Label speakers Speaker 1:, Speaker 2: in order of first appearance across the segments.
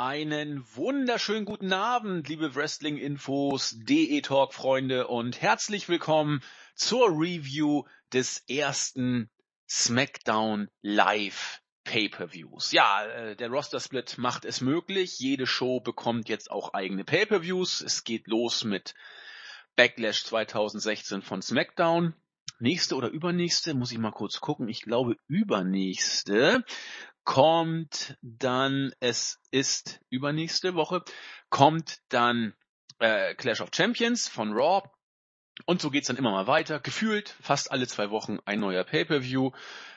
Speaker 1: Einen wunderschönen guten Abend, liebe Wrestling-Infos, DE-Talk-Freunde und herzlich willkommen zur Review des ersten SmackDown Live Pay-per-Views. Ja, äh, der Roster-Split macht es möglich. Jede Show bekommt jetzt auch eigene Pay-per-Views. Es geht los mit Backlash 2016 von SmackDown. Nächste oder übernächste, muss ich mal kurz gucken. Ich glaube übernächste kommt dann, es ist übernächste Woche, kommt dann äh, Clash of Champions von Raw. Und so geht's dann immer mal weiter. Gefühlt fast alle zwei Wochen ein neuer Pay-per-View.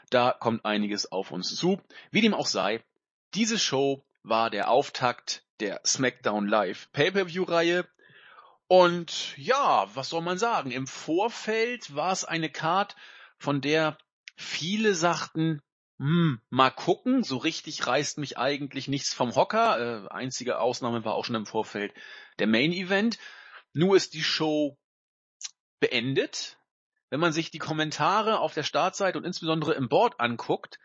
Speaker 1: Da kommt einiges auf uns zu. Wie dem auch sei, diese Show war der Auftakt der SmackDown Live Pay-per-View-Reihe. Und ja, was soll man sagen? Im Vorfeld war es eine Card, von der viele sagten, hm, mal gucken, so richtig reißt mich eigentlich nichts vom Hocker. Äh, einzige Ausnahme war auch schon im Vorfeld der Main Event. Nur ist die Show beendet. Wenn man sich die Kommentare auf der Startseite und insbesondere im Board anguckt,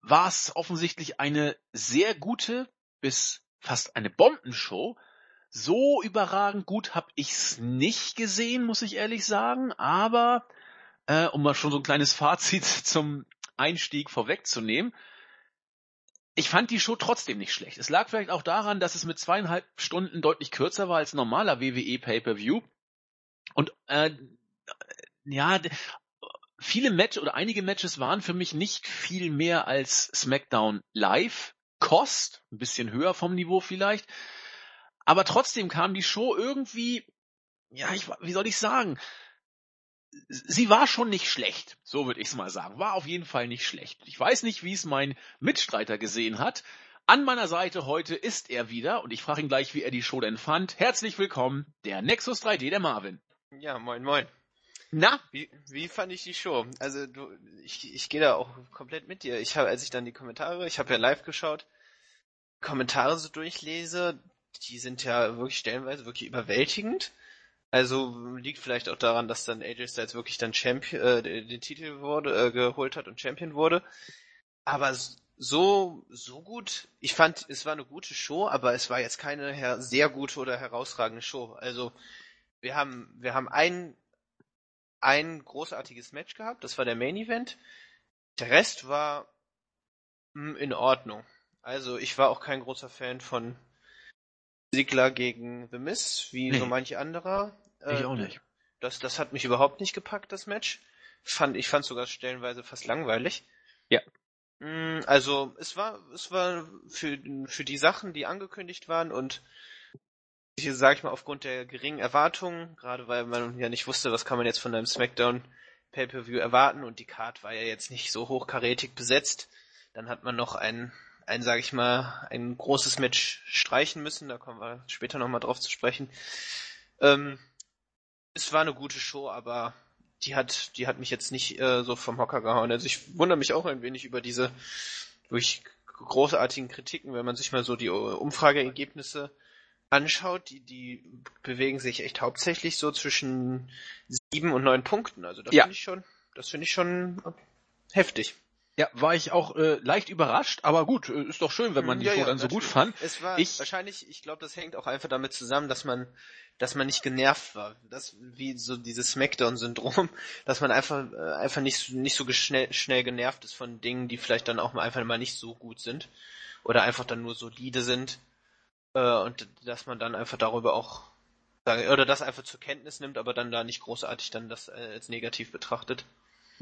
Speaker 1: war es offensichtlich eine sehr gute bis fast eine Bombenshow. So überragend gut habe ich's nicht gesehen, muss ich ehrlich sagen. Aber äh, um mal schon so ein kleines Fazit zum Einstieg vorwegzunehmen. Ich fand die Show trotzdem nicht schlecht. Es lag vielleicht auch daran, dass es mit zweieinhalb Stunden deutlich kürzer war als normaler WWE Pay-per-View. Und äh, ja, viele Matches oder einige Matches waren für mich nicht viel mehr als SmackDown Live. Kost, ein bisschen höher vom Niveau vielleicht. Aber trotzdem kam die Show irgendwie, ja, ich, wie soll ich sagen, sie war schon nicht schlecht, so würde ich es mal sagen. War auf jeden Fall nicht schlecht. Ich weiß nicht, wie es mein Mitstreiter gesehen hat. An meiner Seite heute ist er wieder und ich frage ihn gleich, wie er die Show denn fand. Herzlich willkommen, der Nexus 3D, der Marvin.
Speaker 2: Ja, moin moin.
Speaker 1: Na?
Speaker 2: Wie, wie fand ich die Show? Also du, ich, ich gehe da auch komplett mit dir. Ich habe, als ich dann die Kommentare, ich habe ja live geschaut, Kommentare so durchlese, die sind ja wirklich stellenweise wirklich überwältigend. Also liegt vielleicht auch daran, dass dann AJ Styles wirklich dann Champion, äh, den Titel wurde, äh, geholt hat und Champion wurde. Aber so, so gut. Ich fand, es war eine gute Show, aber es war jetzt keine sehr gute oder herausragende Show. Also, wir haben, wir haben ein, ein großartiges Match gehabt. Das war der Main Event. Der Rest war mh, hm, in Ordnung. Also, ich war auch kein großer Fan von Sigler gegen The Miz, wie nee. so manche anderer.
Speaker 1: Ich äh, auch nicht.
Speaker 2: Das, das hat mich überhaupt nicht gepackt, das Match. Fand, ich fand sogar stellenweise fast langweilig.
Speaker 1: Ja.
Speaker 2: Mm, also, es war, es war für, für die Sachen, die angekündigt waren und hier sage ich mal aufgrund der geringen Erwartungen, gerade weil man ja nicht wusste, was kann man jetzt von einem Smackdown Pay-per-View erwarten und die Card war ja jetzt nicht so hochkarätig besetzt. Dann hat man noch ein, ein, sag ich mal, ein großes Match streichen müssen. Da kommen wir später nochmal drauf zu sprechen. Ähm, es war eine gute Show, aber die hat, die hat mich jetzt nicht äh, so vom Hocker gehauen. Also ich wundere mich auch ein wenig über diese durch großartigen Kritiken, wenn man sich mal so die Umfrageergebnisse anschaut, die, die bewegen sich echt hauptsächlich so zwischen sieben und neun Punkten. Also das ja. finde ich schon, das finde ich schon heftig.
Speaker 1: Ja, war ich auch äh, leicht überrascht, aber gut, äh, ist doch schön, wenn man die ja, Show ja, dann so gut fand.
Speaker 2: Es war ich, wahrscheinlich, ich glaube, das hängt auch einfach damit zusammen, dass man, dass man nicht genervt war. Das wie so dieses Smackdown-Syndrom, dass man einfach äh, einfach nicht nicht so schnell schnell genervt ist von Dingen, die vielleicht dann auch mal einfach mal nicht so gut sind oder einfach dann nur solide sind äh, und dass man dann einfach darüber auch oder das einfach zur Kenntnis nimmt, aber dann da nicht großartig dann das äh, als negativ betrachtet.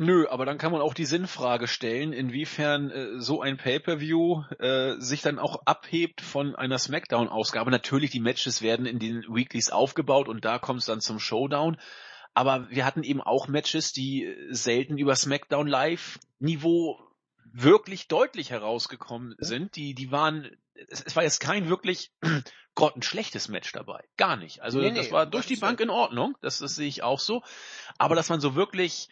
Speaker 1: Nö, aber dann kann man auch die Sinnfrage stellen, inwiefern äh, so ein Pay-per-View äh, sich dann auch abhebt von einer Smackdown-Ausgabe. Natürlich, die Matches werden in den Weeklies aufgebaut und da kommt es dann zum Showdown. Aber wir hatten eben auch Matches, die selten über Smackdown Live-Niveau wirklich deutlich herausgekommen sind. Die, die waren, es, es war jetzt kein wirklich grottenschlechtes Match dabei. Gar nicht. Also nee, das nee, war durch die Bank in Ordnung. Das, das sehe ich auch so. Aber dass man so wirklich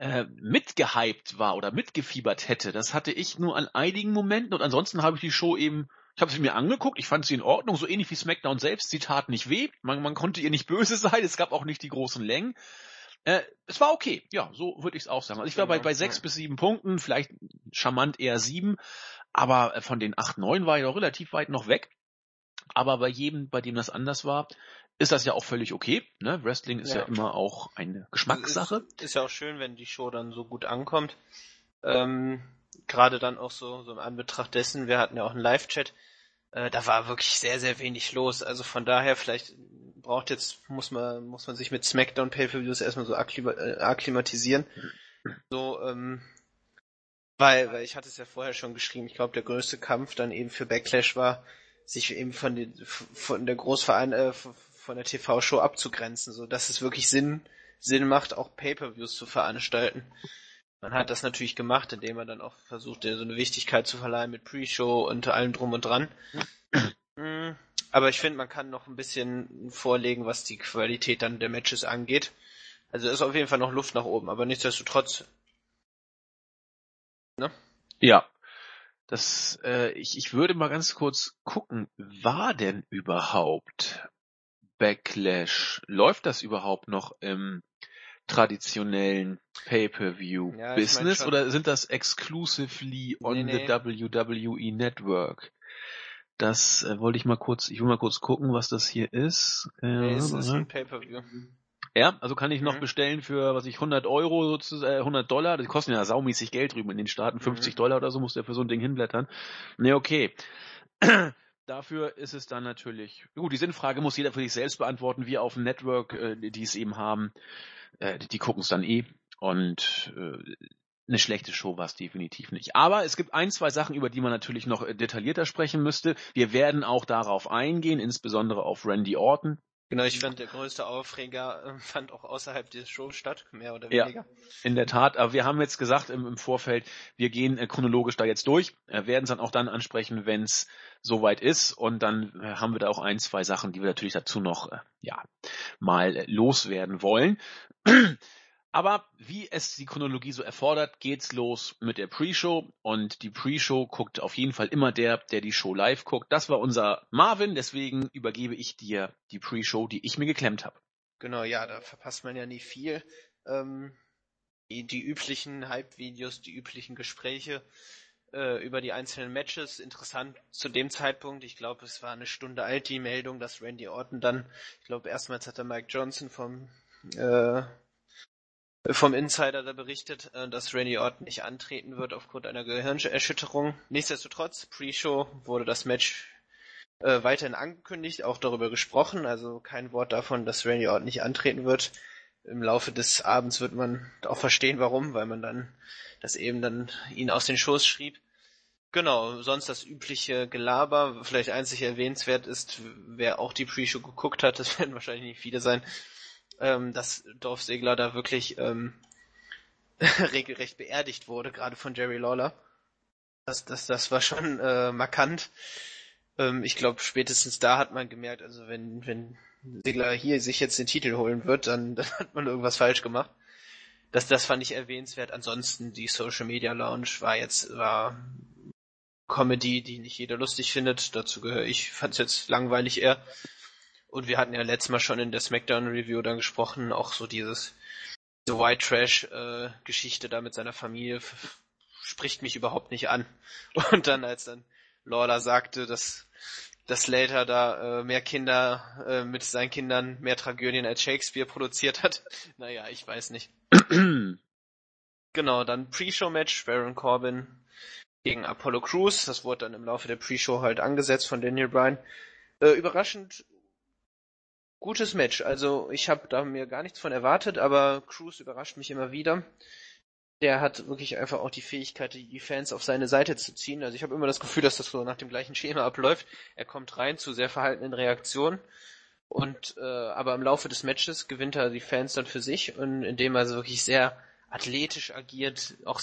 Speaker 1: äh, mitgehypt war oder mitgefiebert hätte. Das hatte ich nur an einigen Momenten und ansonsten habe ich die Show eben, ich habe sie mir angeguckt, ich fand sie in Ordnung, so ähnlich wie SmackDown selbst, sie tat nicht weh, man, man konnte ihr nicht böse sein, es gab auch nicht die großen Längen. Äh, es war okay, ja, so würde ich es auch sagen. Also ich war bei,
Speaker 2: Genau,
Speaker 1: bei sechs bis sieben Punkten, vielleicht charmant eher sieben, aber äh, von den acht, neun war ich auch relativ weit noch weg. Aber bei jedem, bei dem das anders war, ist das ja auch völlig okay. Ne? Wrestling ist ja.
Speaker 2: Ja.
Speaker 1: immer auch eine Geschmackssache.
Speaker 2: Ist, ist ja auch schön, wenn die Show dann so gut ankommt. Ähm, Gerade dann auch so, so im Anbetracht dessen, wir hatten ja auch einen Live-Chat, äh, da war wirklich sehr, sehr wenig los. Also von daher, vielleicht braucht jetzt, muss man, muss man sich mit SmackDown Pay-Per-Views erstmal so akklima äh, akklimatisieren. So, ähm, weil, weil ich hatte es ja vorher schon geschrieben, ich glaube, der größte Kampf dann eben für Backlash war, sich eben von, den, von der Großverein, äh, von der TV-Show abzugrenzen, so dass es wirklich Sinn, Sinn macht, auch Pay-Per-Views zu veranstalten. Man hat das natürlich gemacht, indem man dann auch versucht, so eine Wichtigkeit zu verleihen mit Pre-Show und allem drum und dran. Mm, Aber ich finde, man kann noch ein bisschen vorlegen, was die Qualität dann der Matches angeht. Also ist auf jeden Fall noch Luft nach oben, aber nichtsdestotrotz. Ne?
Speaker 1: Ja. Das, äh, ich, ich würde mal ganz kurz gucken, war denn überhaupt Backlash? Läuft das überhaupt noch im traditionellen Pay-per-view
Speaker 2: Ja, ich mein
Speaker 1: oder sind das exclusively on
Speaker 2: Nee,
Speaker 1: the WWE Network? Das äh, wollte ich mal kurz, ich will mal kurz gucken, was das hier ist. Äh,
Speaker 2: Nee, es ist ein Pay-Per-View.
Speaker 1: ja, also kann ich noch
Speaker 2: Mhm.
Speaker 1: bestellen für, was ich, 100 Euro, sozusagen, äh, 100 Dollar, die kosten ja saumäßig Geld drüben in den Staaten, 50
Speaker 2: Mhm.
Speaker 1: Dollar oder so musst du ja für so ein Ding hinblättern. Nee, okay. Dafür ist es dann natürlich, gut, die Sinnfrage muss jeder für sich selbst beantworten, wir auf dem Network, äh, die es eben haben, äh, die, gucken es dann eh und äh, eine schlechte Show war es definitiv nicht. Aber es gibt ein, zwei Sachen, über die man natürlich noch äh, detaillierter sprechen müsste. Wir werden auch darauf eingehen, insbesondere auf Randy Orton.
Speaker 2: Genau, ich fand, der größte Aufreger äh, fand auch außerhalb dieser Show statt, mehr oder
Speaker 1: Ja.
Speaker 2: weniger.
Speaker 1: In der Tat, aber wir haben jetzt gesagt im, im Vorfeld, wir gehen äh, chronologisch da jetzt durch, äh, werden es dann auch dann ansprechen, wenn es soweit ist und dann haben wir da auch ein, zwei Sachen, die wir natürlich dazu noch ja mal loswerden wollen. Aber wie es die Chronologie so erfordert, geht's los mit der Pre-Show und die Pre-Show guckt auf jeden Fall immer der, der die Show live guckt. Das war unser Marvin, deswegen übergebe ich dir die Pre-Show, die ich mir geklemmt habe.
Speaker 2: Genau, ja, da verpasst man ja nie viel. Ähm, die, die üblichen Hype-Videos, die üblichen Gespräche äh, über die einzelnen Matches. Interessant zu dem Zeitpunkt, ich glaube, es war eine Stunde alt, die Meldung, dass Randy Orton dann, ich glaube, erstmals hat der Mike Johnson vom äh, vom Insider da berichtet, äh, dass Randy Orton nicht antreten wird aufgrund einer Gehirnerschütterung. Nichtsdestotrotz, Pre-Show wurde das Match äh, weiterhin angekündigt, auch darüber gesprochen, also kein Wort davon, dass Randy Orton nicht antreten wird. Im Laufe des Abends wird man auch verstehen, warum, weil man dann das eben dann ihn aus den Schoß schrieb. Genau, sonst das übliche Gelaber, vielleicht einzig erwähnenswert ist, wer auch die Pre-Show geguckt hat, das werden wahrscheinlich nicht viele sein, ähm, dass Dolph Ziggler da wirklich ähm, regelrecht beerdigt wurde, gerade von Jerry Lawler. Das, das, das war schon äh, markant. Ähm, ich glaube, spätestens da hat man gemerkt, also wenn, wenn Ziggler hier sich jetzt den Titel holen wird, dann, dann hat man irgendwas falsch gemacht. Das, das fand ich erwähnenswert. Ansonsten die Social Media Lounge war jetzt war Comedy, die nicht jeder lustig findet. Dazu gehöre ich. Fand es jetzt langweilig eher. Und wir hatten ja letztes Mal schon in der Smackdown Review dann gesprochen, auch so dieses diese White Trash äh, Geschichte da mit seiner Familie spricht mich überhaupt nicht an. Und dann als dann Lawler sagte, dass dass Slater da äh, mehr Kinder äh, mit seinen Kindern mehr Tragödien als Shakespeare produziert hat. Naja, ich weiß nicht. Genau, dann Pre-Show-Match, Baron Corbin gegen Apollo Crews. Das wurde dann im Laufe der Pre-Show halt angesetzt von Daniel Bryan. Äh, überraschend gutes Match. Also ich habe da mir gar nichts von erwartet, aber Crews überrascht mich immer wieder. Der hat wirklich einfach auch die Fähigkeit, die Fans auf seine Seite zu ziehen. Also ich habe immer das Gefühl, dass das so nach dem gleichen Schema abläuft. Er kommt rein zu sehr verhaltenen Reaktionen und äh, aber im Laufe des Matches gewinnt er die Fans dann für sich und indem er so wirklich sehr athletisch agiert, auch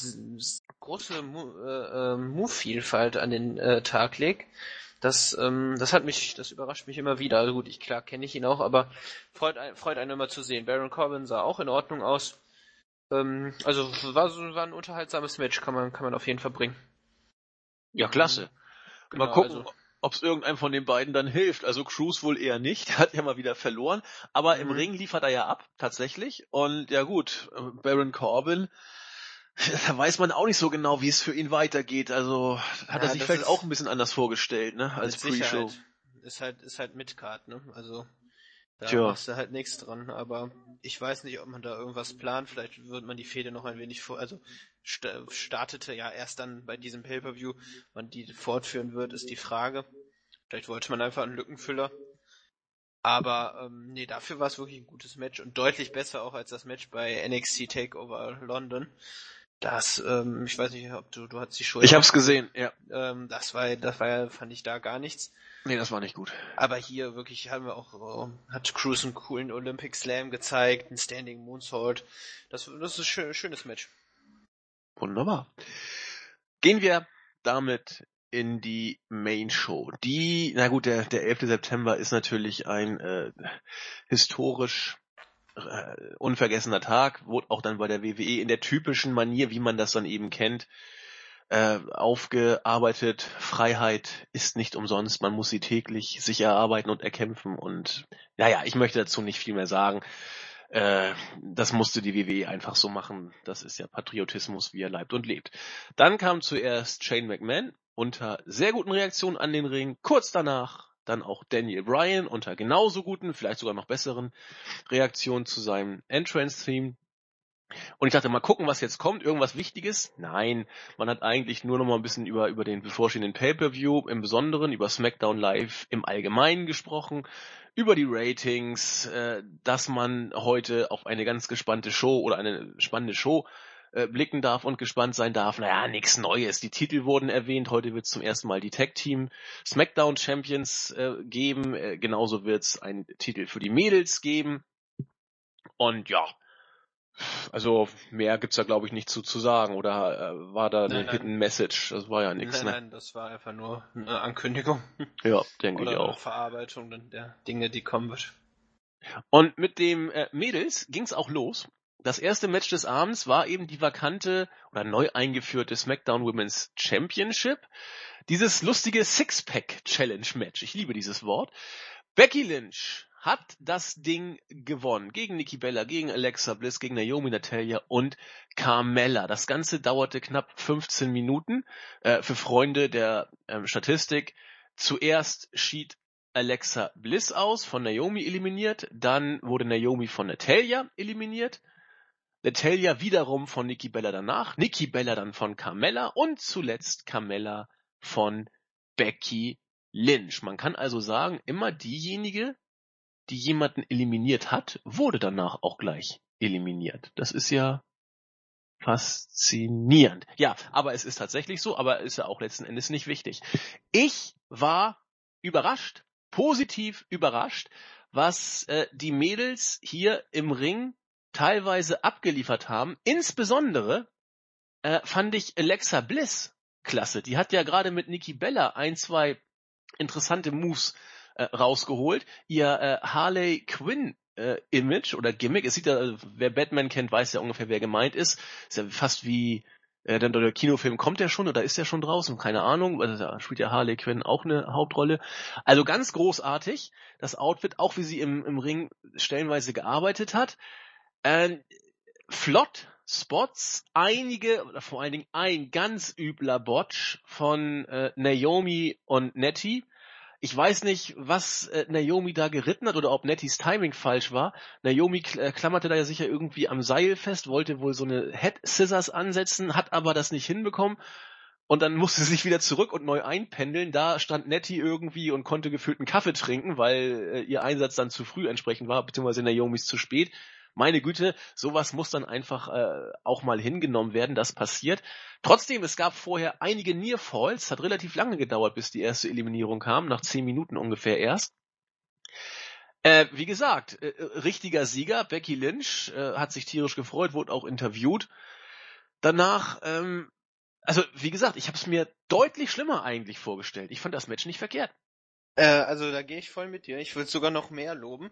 Speaker 2: große Mo äh, äh, Move-Vielfalt an den äh, Tag legt. Das, ähm, das hat mich, das überrascht mich immer wieder. Also gut, ich klar kenne ich ihn auch, aber freut, ein, freut einen immer zu sehen. Baron Corbin sah auch in Ordnung aus. Ähm, also war so war ein unterhaltsames Match, kann man kann man auf jeden Fall bringen.
Speaker 1: Ja, klasse.
Speaker 2: Genau,
Speaker 1: Mal gucken,
Speaker 2: also-
Speaker 1: ob es irgendeinem von den beiden dann hilft. Also Cruz wohl eher nicht, der hat ja mal wieder verloren, aber mhm. im Ring liefert er ja ab, tatsächlich. Und ja gut, Baron Corbin, da weiß man auch nicht so genau, wie es für ihn weitergeht. Also hat ja, er sich vielleicht auch ein bisschen anders vorgestellt, ne, als Pre-Show.
Speaker 2: Ist halt, ist halt Midcard, ne, also da Tja. machst du halt nichts dran, aber ich weiß nicht, ob man da irgendwas plant. Vielleicht wird man die Fehde noch ein wenig vor, also st startete ja erst dann bei diesem Pay-Per-View. Man die fortführen wird, ist die Frage. Vielleicht wollte man einfach einen Lückenfüller. Aber ähm, nee, dafür war es wirklich ein gutes Match und deutlich besser auch als das Match bei NXT Takeover London. Das, ähm, ich weiß nicht, ob du, du hast die Schuld.
Speaker 1: Ich hab's gesehen, ja.
Speaker 2: Ähm, das war, das war ja, fand ich da gar nichts.
Speaker 1: Nee, das war nicht gut.
Speaker 2: Aber hier wirklich haben wir auch, äh, hat Cruz einen coolen Olympic Slam gezeigt, ein Standing Moonsault. Das, das ist ein schön, schönes Match.
Speaker 1: Wunderbar. Gehen wir damit in die Main Show. Die, na gut, der, der 11. September ist natürlich ein äh, historisch äh, unvergessener Tag, wurde auch dann bei der WWE in der typischen Manier, wie man das dann eben kennt, äh, aufgearbeitet. Freiheit ist nicht umsonst, man muss sie täglich sich erarbeiten und erkämpfen und naja, ich möchte dazu nicht viel mehr sagen. Äh, das musste die WWE einfach so machen. Das ist ja Patriotismus, wie er leibt und lebt. Dann kam zuerst Shane McMahon unter sehr guten Reaktionen an den Ring. Kurz danach dann auch Daniel Bryan unter genauso guten, vielleicht sogar noch besseren Reaktionen zu seinem Entrance-Theme. Und ich dachte, mal gucken, was jetzt kommt. Irgendwas Wichtiges? Nein, man hat eigentlich nur noch mal ein bisschen über, über den bevorstehenden Pay-Per-View im Besonderen, über SmackDown Live im Allgemeinen gesprochen, über die Ratings, äh, dass man heute auf eine ganz gespannte Show oder eine spannende Show äh, blicken darf und gespannt sein darf. Naja, nichts Neues. Die Titel wurden erwähnt. Heute wird es zum ersten Mal die Tag Team SmackDown Champions äh, geben. Äh, genauso wird es einen Titel für die Mädels geben. Und ja, also mehr gibt's da glaube ich nicht zu, zu sagen. Oder äh, war da eine nein, Hidden Message? Das war ja nichts.
Speaker 2: Nein, ne? nein, das war einfach nur eine Ankündigung.
Speaker 1: Ja, denke ich auch.
Speaker 2: Verarbeitung der Dinge, die kommen wird.
Speaker 1: Und mit dem äh, Mädels ging's auch los. Das erste Match des Abends war eben die vakante oder neu eingeführte SmackDown Women's Championship. Dieses lustige Six-Pack Challenge Match. Ich liebe dieses Wort. Becky Lynch hat das Ding gewonnen. Gegen Nikki Bella, gegen Alexa Bliss, gegen Naomi Natalia und Carmella. Das Ganze dauerte knapp 15 Minuten. Äh, für Freunde der ähm, Statistik. Zuerst schied Alexa Bliss aus, von Naomi eliminiert. Dann wurde Naomi von Natalia eliminiert. Natalia wiederum von Nikki Bella danach, Nikki Bella dann von Carmella und zuletzt Carmella von Becky Lynch. Man kann also sagen, immer diejenige, die jemanden eliminiert hat, wurde danach auch gleich eliminiert. Das ist ja faszinierend. Ja, aber es ist tatsächlich so, aber ist ja auch letzten Endes nicht wichtig. Ich war überrascht, positiv überrascht, was äh, die Mädels hier im Ring teilweise abgeliefert haben. Insbesondere äh, fand ich Alexa Bliss klasse. Die hat ja gerade mit Nikki Bella ein, zwei interessante Moves äh, rausgeholt. Ihr äh, Harley Quinn äh, Image oder Gimmick, es sieht ja, wer Batman kennt, weiß ja ungefähr, wer gemeint ist. Ist ja fast wie äh, dann der Kinofilm kommt der schon oder ist der schon draußen? Keine Ahnung. Also da spielt ja Harley Quinn auch eine Hauptrolle. Also ganz großartig. Das Outfit, auch wie sie im, im Ring stellenweise gearbeitet hat. Äh, flott, Spots, einige, oder vor allen Dingen ein ganz übler Botch von äh, Naomi und Nettie. Ich weiß nicht, was äh, Naomi da geritten hat oder ob Netties Timing falsch war. Naomi äh, klammerte da ja sicher irgendwie am Seil fest, wollte wohl so eine Head Scissors ansetzen, hat aber das nicht hinbekommen. Und dann musste sie sich wieder zurück und neu einpendeln. Da stand Nettie irgendwie und konnte gefühlt einen Kaffee trinken, weil äh, ihr Einsatz dann zu früh entsprechend war, beziehungsweise Naomis zu spät meine Güte, sowas muss dann einfach äh, auch mal hingenommen werden, das passiert. Trotzdem, es gab vorher einige Nearfalls, hat relativ lange gedauert, bis die erste Eliminierung kam, nach zehn Minuten ungefähr erst. Äh, wie gesagt, äh, richtiger Sieger, Becky Lynch, äh, hat sich tierisch gefreut, wurde auch interviewt. Danach, ähm, also wie gesagt, ich habe es mir deutlich schlimmer eigentlich vorgestellt. Ich fand das Match nicht verkehrt.
Speaker 2: Äh, also da gehe ich voll mit dir. Ich würde sogar noch mehr loben.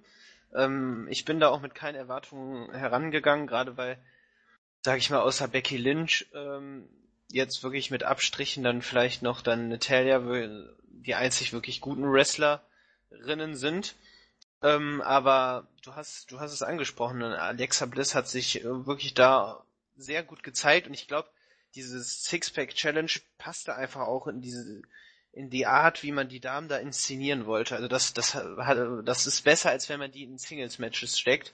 Speaker 2: Ähm, ich bin da auch mit keinen Erwartungen herangegangen, gerade weil, sag ich mal, außer Becky Lynch ähm, jetzt wirklich mit Abstrichen dann vielleicht noch dann Natalia, die einzig wirklich guten Wrestlerinnen sind. Ähm, aber du hast, du hast es angesprochen, Alexa Bliss hat sich äh, wirklich da sehr gut gezeigt und ich glaube, dieses Sixpack-Challenge passte einfach auch in diese, in die Art, wie man die Damen da inszenieren wollte. Also das, das, das ist besser, als wenn man die in Singles-Matches steckt.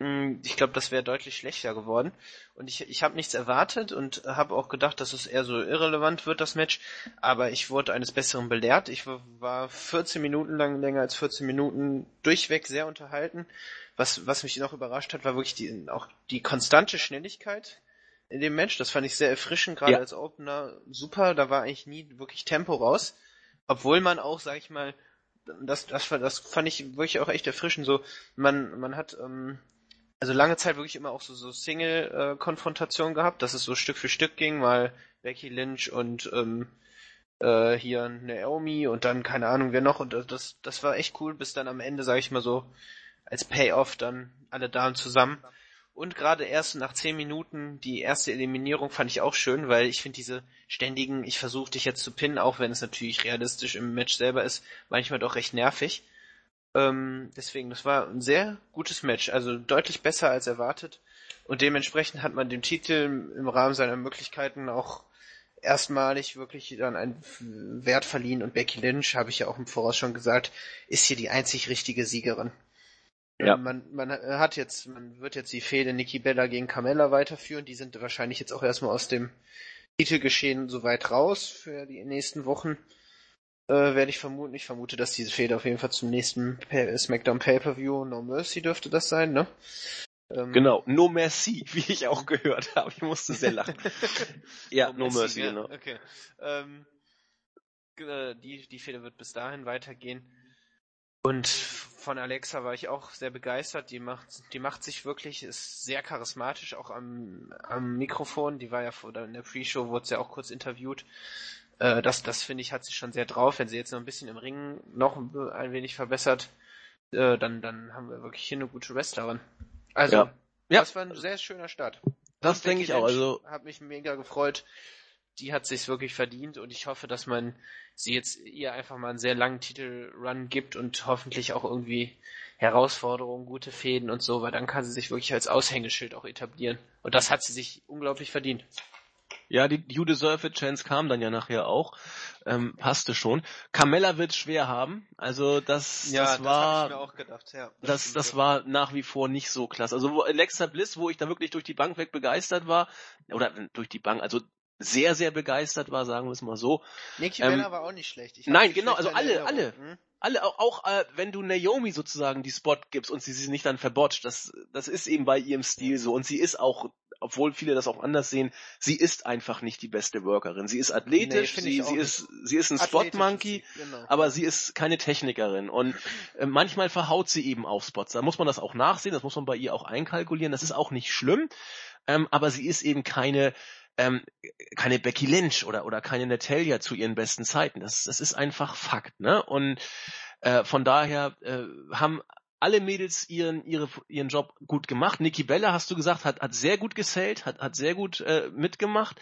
Speaker 2: Hm, ich glaube, das wäre deutlich schlechter geworden. Und ich, ich habe nichts erwartet und habe auch gedacht, dass es eher so irrelevant wird, das Match. Aber ich wurde eines Besseren belehrt. Ich war 14 Minuten lang, länger als 14 Minuten durchweg sehr unterhalten. Was, was mich noch überrascht hat, war wirklich die, auch die konstante Schnelligkeit in dem Match. Das fand ich sehr erfrischend, gerade ja. als Opener super. Da war eigentlich nie wirklich Tempo raus. Obwohl man auch, sag ich mal, das, das, das fand ich wirklich auch echt erfrischend. So, man, man hat ähm, also lange Zeit wirklich immer auch so, so Single-Konfrontationen gehabt, dass es so Stück für Stück ging, mal Becky Lynch und ähm, äh, hier Naomi und dann keine Ahnung wer noch und das, das war echt cool, bis dann am Ende, sag ich mal so, als Payoff dann alle Damen zusammen. Und gerade erst nach zehn Minuten die erste Eliminierung fand ich auch schön, weil ich finde diese ständigen, ich versuche dich jetzt zu pinnen, auch wenn es natürlich realistisch im Match selber ist, manchmal doch recht nervig. Ähm, deswegen, das war ein sehr gutes Match, also deutlich besser als erwartet. Und dementsprechend hat man dem Titel im Rahmen seiner Möglichkeiten auch erstmalig wirklich dann einen Wert verliehen und Becky Lynch, habe ich ja auch im Voraus schon gesagt, ist hier die einzig richtige Siegerin. Ja. Man, man hat jetzt, man wird jetzt die Fehde Nikki Bella gegen Carmella weiterführen. Die sind wahrscheinlich jetzt auch erstmal aus dem Titelgeschehen so weit raus für die nächsten Wochen. Äh, werde ich vermuten. Ich vermute, dass diese Fehde auf jeden Fall zum nächsten SmackDown Pay-Per-View No Mercy dürfte das sein, ne?
Speaker 1: Ähm, genau, No Mercy, wie ich auch gehört habe. Ich musste sehr lachen. ja, No, no Mercy,
Speaker 2: Mercy, genau. Okay. Ähm, äh, die, die Fehde wird bis dahin weitergehen. Und von Alexa war ich auch sehr begeistert. Die macht, die macht sich wirklich, ist sehr charismatisch, auch am, am Mikrofon. Die war ja vor, in der Pre-Show, wurde sie ja auch kurz interviewt. Äh, das, das finde ich, hat sie schon sehr drauf. Wenn sie jetzt noch ein bisschen im Ring noch ein wenig verbessert, äh, dann, dann haben wir wirklich hier eine gute Wrestlerin. Also, ja. das war ein sehr schöner Start.
Speaker 1: Das denke ich auch. Also,
Speaker 2: hat mich mega gefreut die hat sich's wirklich verdient und ich hoffe, dass man sie jetzt ihr einfach mal einen sehr langen Titelrun gibt und hoffentlich auch irgendwie Herausforderungen, gute Fäden und so, weil dann kann sie sich wirklich als Aushängeschild auch etablieren. Und das hat sie sich unglaublich verdient.
Speaker 1: Ja, die You Deserve It Chance kam dann ja nachher auch. Ähm, passte schon. Carmella wird schwer haben. Also das, ja, das war,
Speaker 2: das, ja,
Speaker 1: das, das, das war nach wie vor nicht so klasse. Also Alexa Bliss, wo ich da wirklich durch die Bank weg begeistert war, oder durch die Bank, also sehr, sehr begeistert war, sagen wir es mal so.
Speaker 2: Nikki ähm, Bella war auch nicht schlecht.
Speaker 1: nein, genau, also alle, alle. Hm? Alle, auch, auch äh, wenn du Naomi sozusagen die Spot gibst und sie sie nicht dann verbotscht, das, das ist eben bei ihrem Stil so. Und sie ist auch, obwohl viele das auch anders sehen, sie ist einfach nicht die beste Workerin. Sie ist athletisch, nee, sie, sie ist, sie ist ein Spot Monkey, genau. aber sie ist keine Technikerin. Und äh, manchmal verhaut sie eben auf Spots. Da muss man das auch nachsehen, das muss man bei ihr auch einkalkulieren. Das ist auch nicht schlimm. Ähm, aber sie ist eben keine ähm, keine Becky Lynch oder, oder keine Natalia zu ihren besten Zeiten. Das, das ist einfach Fakt. Ne? Und äh, von daher äh, haben alle Mädels ihren, ihre, ihren Job gut gemacht. Nikki Bella, hast du gesagt, hat, hat sehr gut gesellt, hat, hat sehr gut äh, mitgemacht.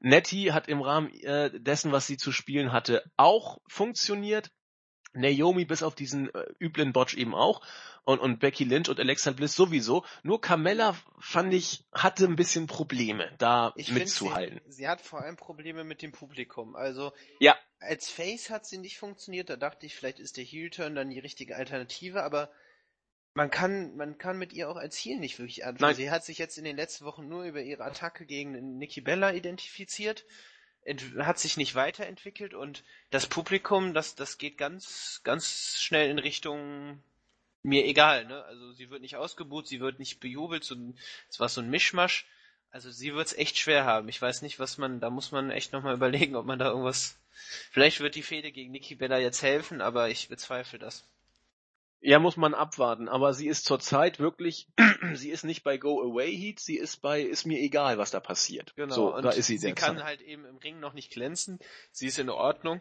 Speaker 1: Nettie hat im Rahmen äh, dessen, was sie zu spielen hatte, auch funktioniert. Naomi bis auf diesen äh, üblen Botch eben auch und, und Becky Lynch und Alexa Bliss sowieso. Nur Carmella fand ich hatte ein bisschen Probleme da ich mitzuhalten.
Speaker 2: Sie, sie, hat vor allem Probleme mit dem Publikum. Also
Speaker 1: ja.
Speaker 2: als Face hat sie nicht funktioniert. Da dachte ich, vielleicht ist der Heel Turn dann die richtige Alternative, aber man kann, man kann mit ihr auch als Heel nicht wirklich anfangen. Sie hat sich jetzt in den letzten Wochen nur über ihre Attacke gegen Nikki Bella identifiziert hat sich nicht weiterentwickelt und das Publikum, das, das geht ganz, ganz schnell in Richtung mir egal, ne? Also sie wird nicht ausgebucht, sie wird nicht bejubelt, so, es war so ein Mischmasch. Also sie wird's echt schwer haben. Ich weiß nicht, was man, da muss man echt nochmal überlegen, ob man da irgendwas. Vielleicht wird die Fehde gegen Nikki Bella jetzt helfen, aber ich bezweifle das.
Speaker 1: Ja, muss man abwarten, aber sie ist zurzeit wirklich, sie ist nicht bei Go Away Heat, sie ist bei, ist mir egal, was da passiert.
Speaker 2: Genau, so, und da ist sie, sie kann halt eben im Ring noch nicht glänzen, sie ist in Ordnung,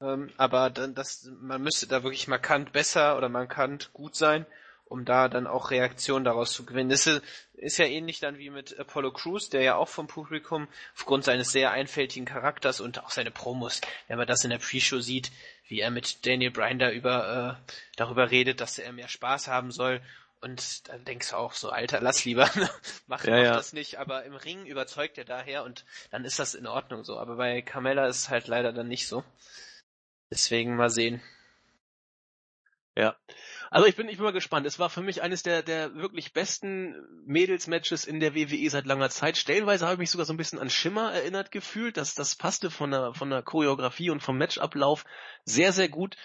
Speaker 2: ähm, aber dann, das, man müsste da wirklich markant besser oder markant gut sein um da dann auch Reaktionen daraus zu gewinnen. Das ist, ist ja ähnlich dann wie mit Apollo Crews, der ja auch vom Publikum aufgrund seines sehr einfältigen Charakters und auch seine Promos, wenn man das in der Pre-Show sieht, wie er mit Daniel Bryan da über, äh, darüber redet, dass er mehr Spaß haben soll. Und dann denkst du auch so, Alter, lass lieber, mach, ja, ja. das nicht. Aber im Ring überzeugt er daher und dann ist das in Ordnung so. Aber bei Carmella ist es halt leider dann nicht so. Deswegen mal sehen.
Speaker 1: Ja. Also ich bin, ich bin mal gespannt. Es war für mich eines der, der wirklich besten Mädels-Matches in der WWE seit langer Zeit. Stellenweise habe ich mich sogar so ein bisschen an Schimmer erinnert gefühlt. dass das passte von der, von der Choreografie und vom Matchablauf sehr, sehr gut.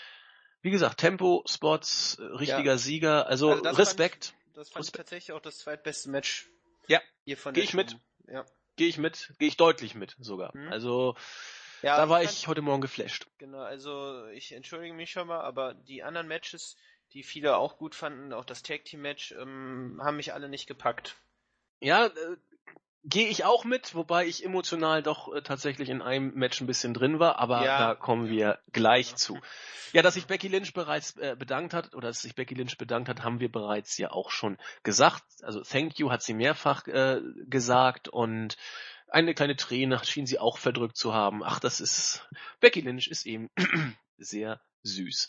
Speaker 1: Wie gesagt, Tempo, Spots, richtiger ja. Sieger. Also, also Respekt.
Speaker 2: Fand ich, das fand Respekt. ich tatsächlich auch das zweitbeste Match.
Speaker 1: Ja. Hier von Gehe ich mit. Ja. Gehe ich mit. Gehe ich deutlich mit sogar. Mhm. Also, ja, da war ich, ich heute Morgen geflasht.
Speaker 2: Genau, also ich entschuldige mich schon mal, aber die anderen Matches, die viele auch gut fanden, auch das Tag Team Match, ähm, haben mich alle nicht gepackt.
Speaker 1: Ja, äh, gehe ich auch mit, wobei ich emotional doch äh, tatsächlich in einem Match ein bisschen drin war, aber ja. da kommen wir gleich ja. zu. Ja, dass sich Becky Lynch bereits äh, bedankt hat oder dass sich Becky Lynch bedankt hat, haben wir bereits ja auch schon gesagt. Also Thank you hat sie mehrfach äh, gesagt und eine kleine Träne schien sie auch verdrückt zu haben. Ach, das ist, Becky Lynch ist eben sehr süß.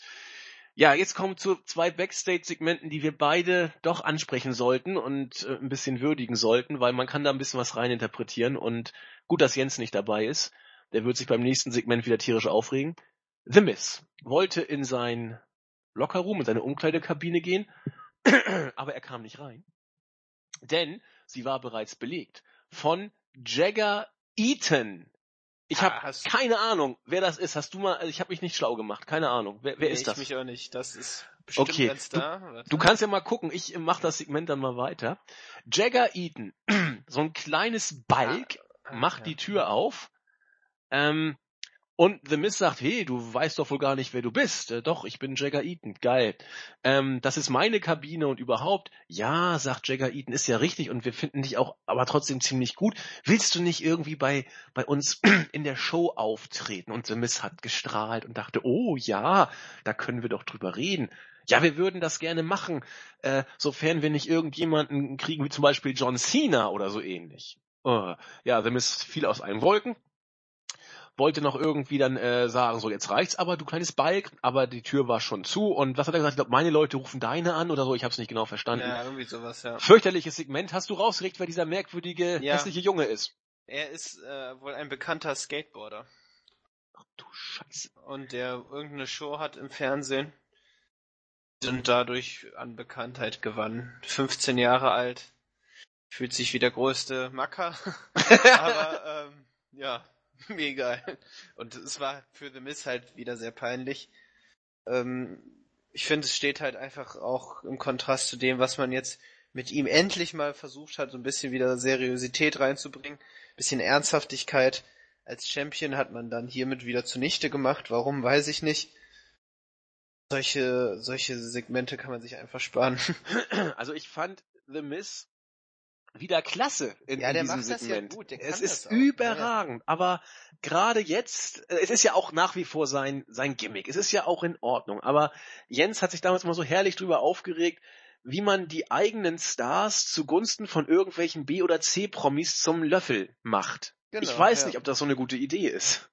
Speaker 1: Ja, jetzt kommen zu zwei Backstage-Segmenten, die wir beide doch ansprechen sollten und äh, ein bisschen würdigen sollten, weil man kann da ein bisschen was reininterpretieren und gut, dass Jens nicht dabei ist. Der wird sich beim nächsten Segment wieder tierisch aufregen. The Miss wollte in sein Lockerroom, in seine Umkleidekabine gehen, aber er kam nicht rein. Denn sie war bereits belegt von Jagger Eaton. Ich habe ah, keine Ahnung, wer das ist. Hast du mal? Ich habe mich nicht schlau gemacht. Keine Ahnung. Wer, wer nee, ist das?
Speaker 2: Ich mich auch nicht. Das ist bestimmt
Speaker 1: okay.
Speaker 2: ganz da.
Speaker 1: Du, du, kannst ja mal gucken. Ich mache das Segment dann mal weiter. Jagger Eaton, so ein kleines Balk, ah, macht ja. die Tür auf. Ähm, und The Miz sagt, hey, du weißt doch wohl gar nicht, wer du bist. Äh, doch, ich bin Jagger Eaton. Geil. Ähm, das ist meine Kabine und überhaupt. Ja, sagt Jagger Eaton, ist ja richtig und wir finden dich auch aber trotzdem ziemlich gut. Willst du nicht irgendwie bei, bei uns in der Show auftreten? Und The Miz hat gestrahlt und dachte, oh ja, da können wir doch drüber reden. Ja, wir würden das gerne machen, äh, sofern wir nicht irgendjemanden kriegen, wie zum Beispiel John Cena oder so ähnlich. Uh, ja, The Miz fiel aus allen Wolken wollte noch irgendwie dann äh, sagen, so jetzt reicht's aber, du kleines Balk, aber die Tür war schon zu und was hat er gesagt? Ich glaube, meine Leute rufen deine an oder so, ich habe es nicht genau verstanden.
Speaker 2: Ja, irgendwie sowas, ja.
Speaker 1: Fürchterliches Segment. Hast du rausgeregt, wer dieser merkwürdige, ja. hässliche Junge ist?
Speaker 2: Er ist äh, wohl ein bekannter Skateboarder.
Speaker 1: Ach du Scheiße.
Speaker 2: Und der irgendeine Show hat im Fernsehen und dadurch an Bekanntheit gewann. 15 Jahre alt, fühlt sich wie der größte Macker, aber ähm, ja, Mir egal. Und es war für The Miss halt wieder sehr peinlich. Ähm, ich finde, es steht halt einfach auch im Kontrast zu dem, was man jetzt mit ihm endlich mal versucht hat, so ein bisschen wieder Seriosität reinzubringen, bisschen Ernsthaftigkeit. Als Champion hat man dann hiermit wieder zunichte gemacht. Warum, weiß ich nicht. Solche, solche Segmente kann man sich einfach sparen.
Speaker 1: Also ich fand The Miss wieder klasse in, ja, in der diesem macht Segment. Das ja gut. Der es ist überragend, ja. aber gerade jetzt, äh, es ist ja auch nach wie vor sein sein Gimmick. Es ist ja auch in Ordnung, aber Jens hat sich damals mal so herrlich drüber aufgeregt, wie man die eigenen Stars zugunsten von irgendwelchen B oder C Promis zum Löffel macht. Genau, ich weiß ja. nicht, ob das so eine gute Idee ist.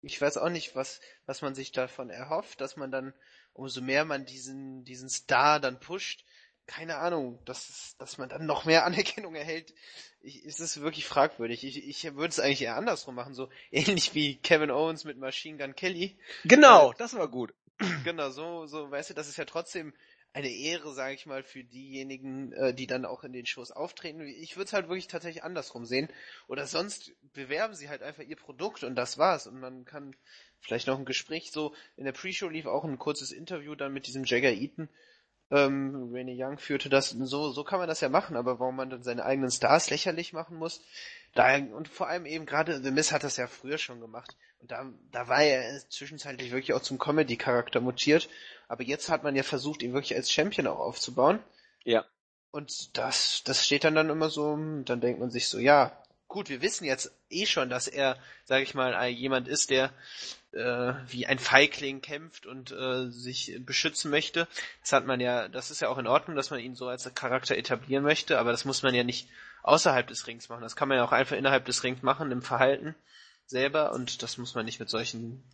Speaker 2: Ich weiß auch nicht, was was man sich davon erhofft, dass man dann umso mehr man diesen diesen Star dann pusht, keine Ahnung, dass, dass man dann noch mehr Anerkennung erhält, ich, ist es wirklich fragwürdig. Ich, ich würde es eigentlich eher andersrum machen, so ähnlich wie Kevin Owens mit Machine Gun Kelly.
Speaker 1: Genau, äh, das war gut.
Speaker 2: Genau, so, so, weißt du, das ist ja trotzdem eine Ehre, sage ich mal, für diejenigen, äh, die dann auch in den Shows auftreten. Ich würde es halt wirklich tatsächlich andersrum sehen. Oder sonst bewerben sie halt einfach ihr Produkt und das war's. Und man kann vielleicht noch ein Gespräch, so in der Pre-Show lief auch ein kurzes Interview dann mit diesem Jagger Eaton, ähm, Rainy Young führte das, so, so kann man das ja machen, aber warum man dann seine eigenen Stars lächerlich machen muss, da, und vor allem eben gerade The Miss hat das ja früher schon gemacht. Und da, da war er zwischenzeitlich wirklich auch zum Comedy-Charakter mutiert. Aber jetzt hat man ja versucht, ihn wirklich als Champion auch aufzubauen.
Speaker 1: Ja.
Speaker 2: Und das, das steht dann dann immer so, dann denkt man sich so, ja, gut, wir wissen jetzt eh schon, dass er, sag ich mal, jemand ist, der äh, wie ein Feigling kämpft und äh, sich beschützen möchte. Das hat man ja, das ist ja auch in Ordnung, dass man ihn so als Charakter etablieren möchte, aber das muss man ja nicht außerhalb des Rings machen. Das kann man ja auch einfach innerhalb des Rings machen, im Verhalten selber und das muss man nicht mit solchen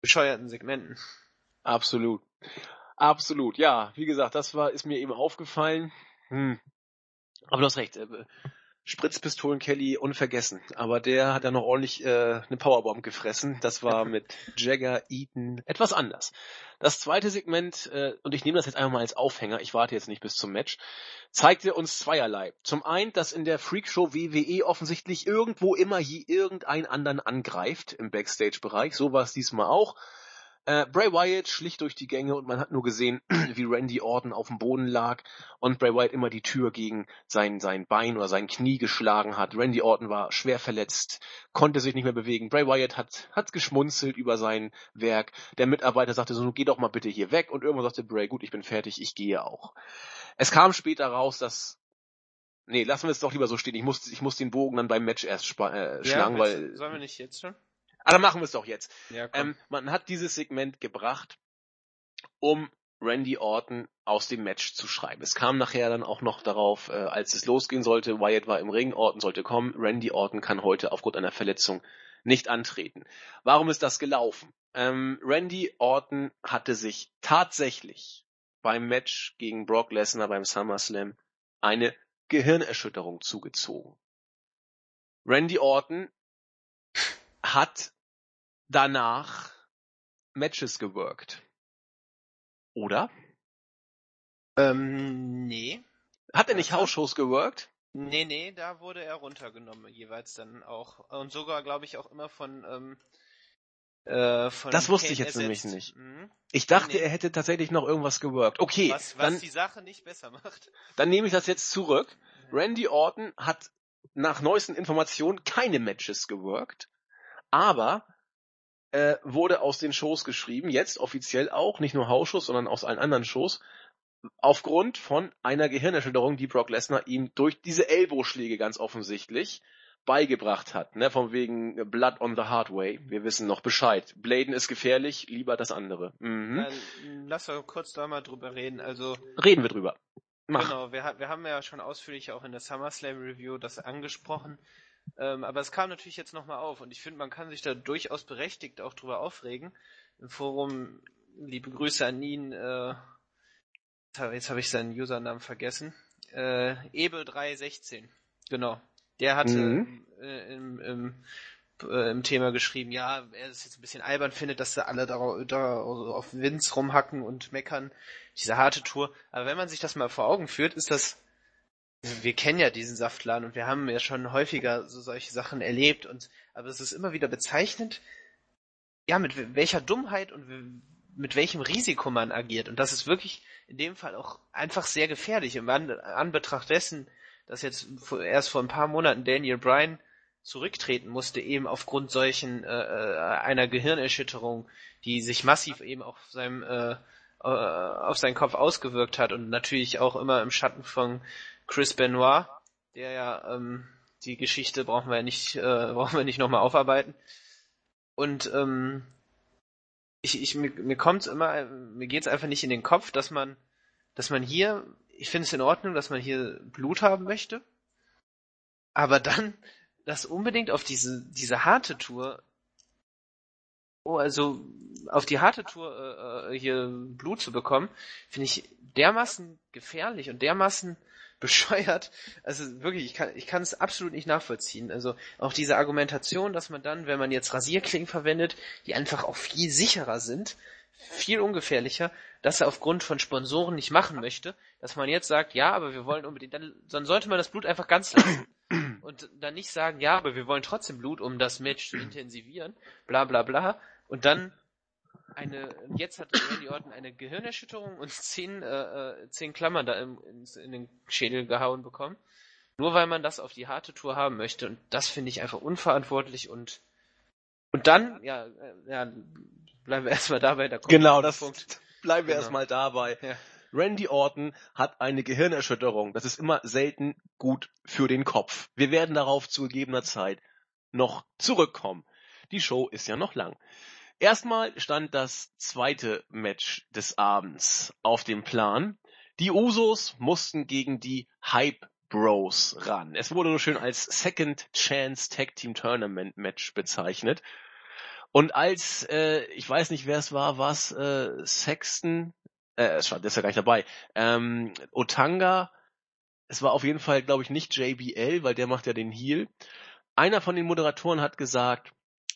Speaker 2: bescheuerten Segmenten.
Speaker 1: Absolut. Absolut. Ja, wie gesagt, das war, ist mir eben aufgefallen. Hm. Aber du hast recht. Spritzpistolen Kelly unvergessen. Aber der hat ja noch ordentlich äh, eine Powerbomb gefressen. Das war mit Jagger Eaton etwas anders. Das zweite Segment, äh, und ich nehme das jetzt einfach mal als Aufhänger, ich warte jetzt nicht bis zum Match, zeigte uns zweierlei. Zum einen, dass in der Freakshow WWE offensichtlich irgendwo immer je irgendeinen anderen angreift im Backstage-Bereich. So war es diesmal auch. Äh, Bray Wyatt schlich durch die Gänge und man hat nur gesehen, wie Randy Orton auf dem Boden lag und Bray Wyatt immer die Tür gegen sein, sein Bein oder sein Knie geschlagen hat. Randy Orton war schwer verletzt, konnte sich nicht mehr bewegen. Bray Wyatt hat, hat geschmunzelt über sein Werk. Der Mitarbeiter sagte so, geh doch mal bitte hier weg und irgendwann sagte Bray, gut, ich bin fertig, ich gehe auch. Es kam später raus, dass Nee, lassen wir es doch lieber so stehen. Ich muss, ich muss den Bogen dann beim Match erst äh, schlagen, ja, weil.
Speaker 2: Sollen wir nicht jetzt schon?
Speaker 1: Aber dann machen wir es doch jetzt. Ja, ähm, man hat dieses Segment gebracht, um Randy Orton aus dem Match zu schreiben. Es kam nachher dann auch noch darauf, äh, als es losgehen sollte, Wyatt war im Ring, Orton sollte kommen, Randy Orton kann heute aufgrund einer Verletzung nicht antreten. Warum ist das gelaufen? Ähm, Randy Orton hatte sich tatsächlich beim Match gegen Brock Lesnar beim SummerSlam eine Gehirnerschütterung zugezogen. Randy Orton hat danach Matches geworkt. Oder?
Speaker 2: Ähm, nee.
Speaker 1: Hat er nicht Hausshows geworkt?
Speaker 2: Nee, nee, da wurde er runtergenommen, jeweils dann auch. Und sogar, glaube ich, auch immer von, ähm,
Speaker 1: äh, von Das wusste Kane ich jetzt ersetzt. nämlich nicht. Mhm. Ich dachte, nee. er hätte tatsächlich noch irgendwas geworkt. Okay.
Speaker 2: Was, was dann, die Sache nicht besser macht.
Speaker 1: Dann nehme ich das jetzt zurück. Randy Orton hat nach neuesten Informationen keine Matches geworkt, aber äh, wurde aus den Shows geschrieben, jetzt offiziell auch, nicht nur Hausshows, sondern aus allen anderen Shows, aufgrund von einer Gehirnerschütterung, die Brock Lesnar ihm durch diese Ellbogenschläge ganz offensichtlich beigebracht hat, ne, von wegen Blood on the Hard Way. Wir wissen noch Bescheid. Bladen ist gefährlich, lieber das andere. Mhm.
Speaker 2: Dann lass doch kurz da mal drüber reden. Also
Speaker 1: reden wir drüber.
Speaker 2: Mach. Genau, wir, wir haben ja schon ausführlich auch in der SummerSlam Review das angesprochen. Ähm, aber es kam natürlich jetzt nochmal auf und ich finde, man kann sich da durchaus berechtigt auch drüber aufregen. Im Forum, liebe Grüße an ihn, äh, jetzt habe ich seinen Usernamen vergessen, äh, Ebel316, genau. Der hatte mhm. äh, im, im, äh, im Thema geschrieben, ja, er ist jetzt ein bisschen albern findet, dass da alle da, da auf Vince rumhacken und meckern, diese harte Tour. Aber wenn man sich das mal vor Augen führt, ist das wir kennen ja diesen Saftladen und wir haben ja schon häufiger so solche Sachen erlebt und aber es ist immer wieder bezeichnend, ja, mit welcher Dummheit und mit welchem Risiko man agiert. Und das ist wirklich in dem Fall auch einfach sehr gefährlich. Im Anbetracht dessen, dass jetzt erst vor ein paar Monaten Daniel Bryan zurücktreten musste, eben aufgrund solchen äh, äh einer Gehirnerschütterung, die sich massiv eben auf seinem äh, äh, auf seinen Kopf ausgewirkt hat und natürlich auch immer im Schatten von Chris Benoit, der ja ähm, die Geschichte brauchen wir ja nicht, äh, brauchen wir nicht nochmal aufarbeiten. Und ähm, ich, ich, mir, mir kommt immer, mir geht's einfach nicht in den Kopf, dass man, dass man hier, ich finde es in Ordnung, dass man hier Blut haben möchte, aber dann das unbedingt auf diese, diese harte Tour, oh, also auf die harte Tour äh, äh hier Blut zu bekommen, finde ich dermaßen gefährlich und dermaßen bescheuert. Also wirklich, ich kann ich kann es absolut nicht nachvollziehen. Also auch diese Argumentation, dass man dann, wenn man jetzt Rasierklingen verwendet, die einfach auch viel sicherer sind, viel ungefährlicher, dass er aufgrund von Sponsoren nicht machen möchte, dass man jetzt sagt, ja, aber wir wollen unbedingt, dann, dann sollte man das Blut einfach ganz lassen und dann nicht sagen, ja, aber wir wollen trotzdem Blut, um das Match zu intensivieren, bla bla bla, und dann eine, jetzt hat Randy Orton eine Gehirnerschütterung und zehn, äh, äh, zehn Klammern da im, in, in den Schädel gehauen bekommen. Nur weil man das auf die harte Tour haben möchte. Und das finde ich einfach unverantwortlich und, und dann, ja, äh, ja, bleiben wir erstmal dabei. Da
Speaker 1: genau, das Punkt. bleiben wir genau. erstmal dabei. Ja. Randy Orton hat eine Gehirnerschütterung. Das ist immer selten gut für den Kopf. Wir werden darauf zu gegebener Zeit noch zurückkommen. Die Show ist ja noch lang. Erstmal stand das zweite Match des Abends auf dem Plan. Die Usos mussten gegen die Hype Bros ran. Es wurde so schön als Second Chance Tag Team Tournament Match bezeichnet. Und als, äh, ich weiß nicht, wer es war, was äh, Sexton, äh, das ist ja gar nicht dabei, ähm, Otanga, es war auf jeden Fall, glaube ich, nicht JBL, weil der macht ja den Heel. Einer von den Moderatoren hat gesagt,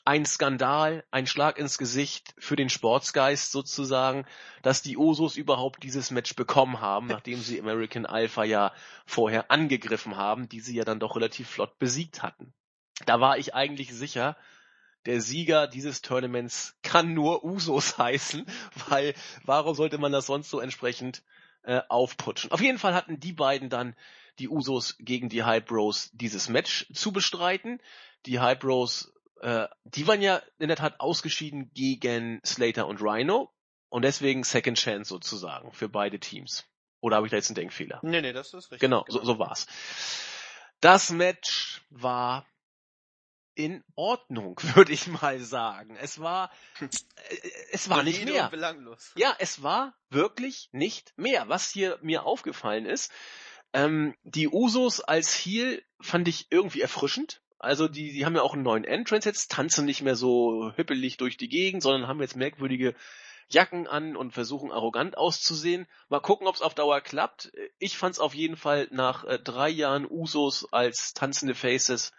Speaker 1: ein Skandal, ein Schlag ins Gesicht für den Sportsgeist sozusagen, dass die Usos überhaupt dieses Match bekommen haben, nachdem sie American Alpha ja vorher angegriffen haben, die sie ja dann doch relativ flott besiegt hatten. Da war ich eigentlich sicher, der Sieger dieses Tournaments kann nur Usos heißen, weil warum sollte man das sonst so entsprechend äh, aufputschen? Auf jeden Fall hatten die beiden dann die Usos gegen die Hype Bros dieses Match zu bestreiten. Die Hype Bros äh, die waren ja in der Tat ausgeschieden gegen Slater und Rhino und deswegen Second Chance sozusagen für beide Teams. Oder habe ich da jetzt einen Denkfehler?
Speaker 2: Nee, nee, das ist richtig.
Speaker 1: Genau, genau. So, so war's. Das Match war in Ordnung, würde ich mal sagen. Es war, äh, es war nicht mehr. Ja, es war wirklich nicht mehr. Was hier mir aufgefallen ist, ähm, die Usos als Heel fand ich irgendwie erfrischend. Also die, die haben ja auch einen neuen Entrance jetzt, tanzen nicht mehr so hüppelig durch die Gegend, sondern haben jetzt merkwürdige Jacken an und versuchen arrogant auszusehen. Mal gucken, ob es auf Dauer klappt. Ich fand es auf jeden Fall nach äh, drei Jahren Usos als tanzende Faces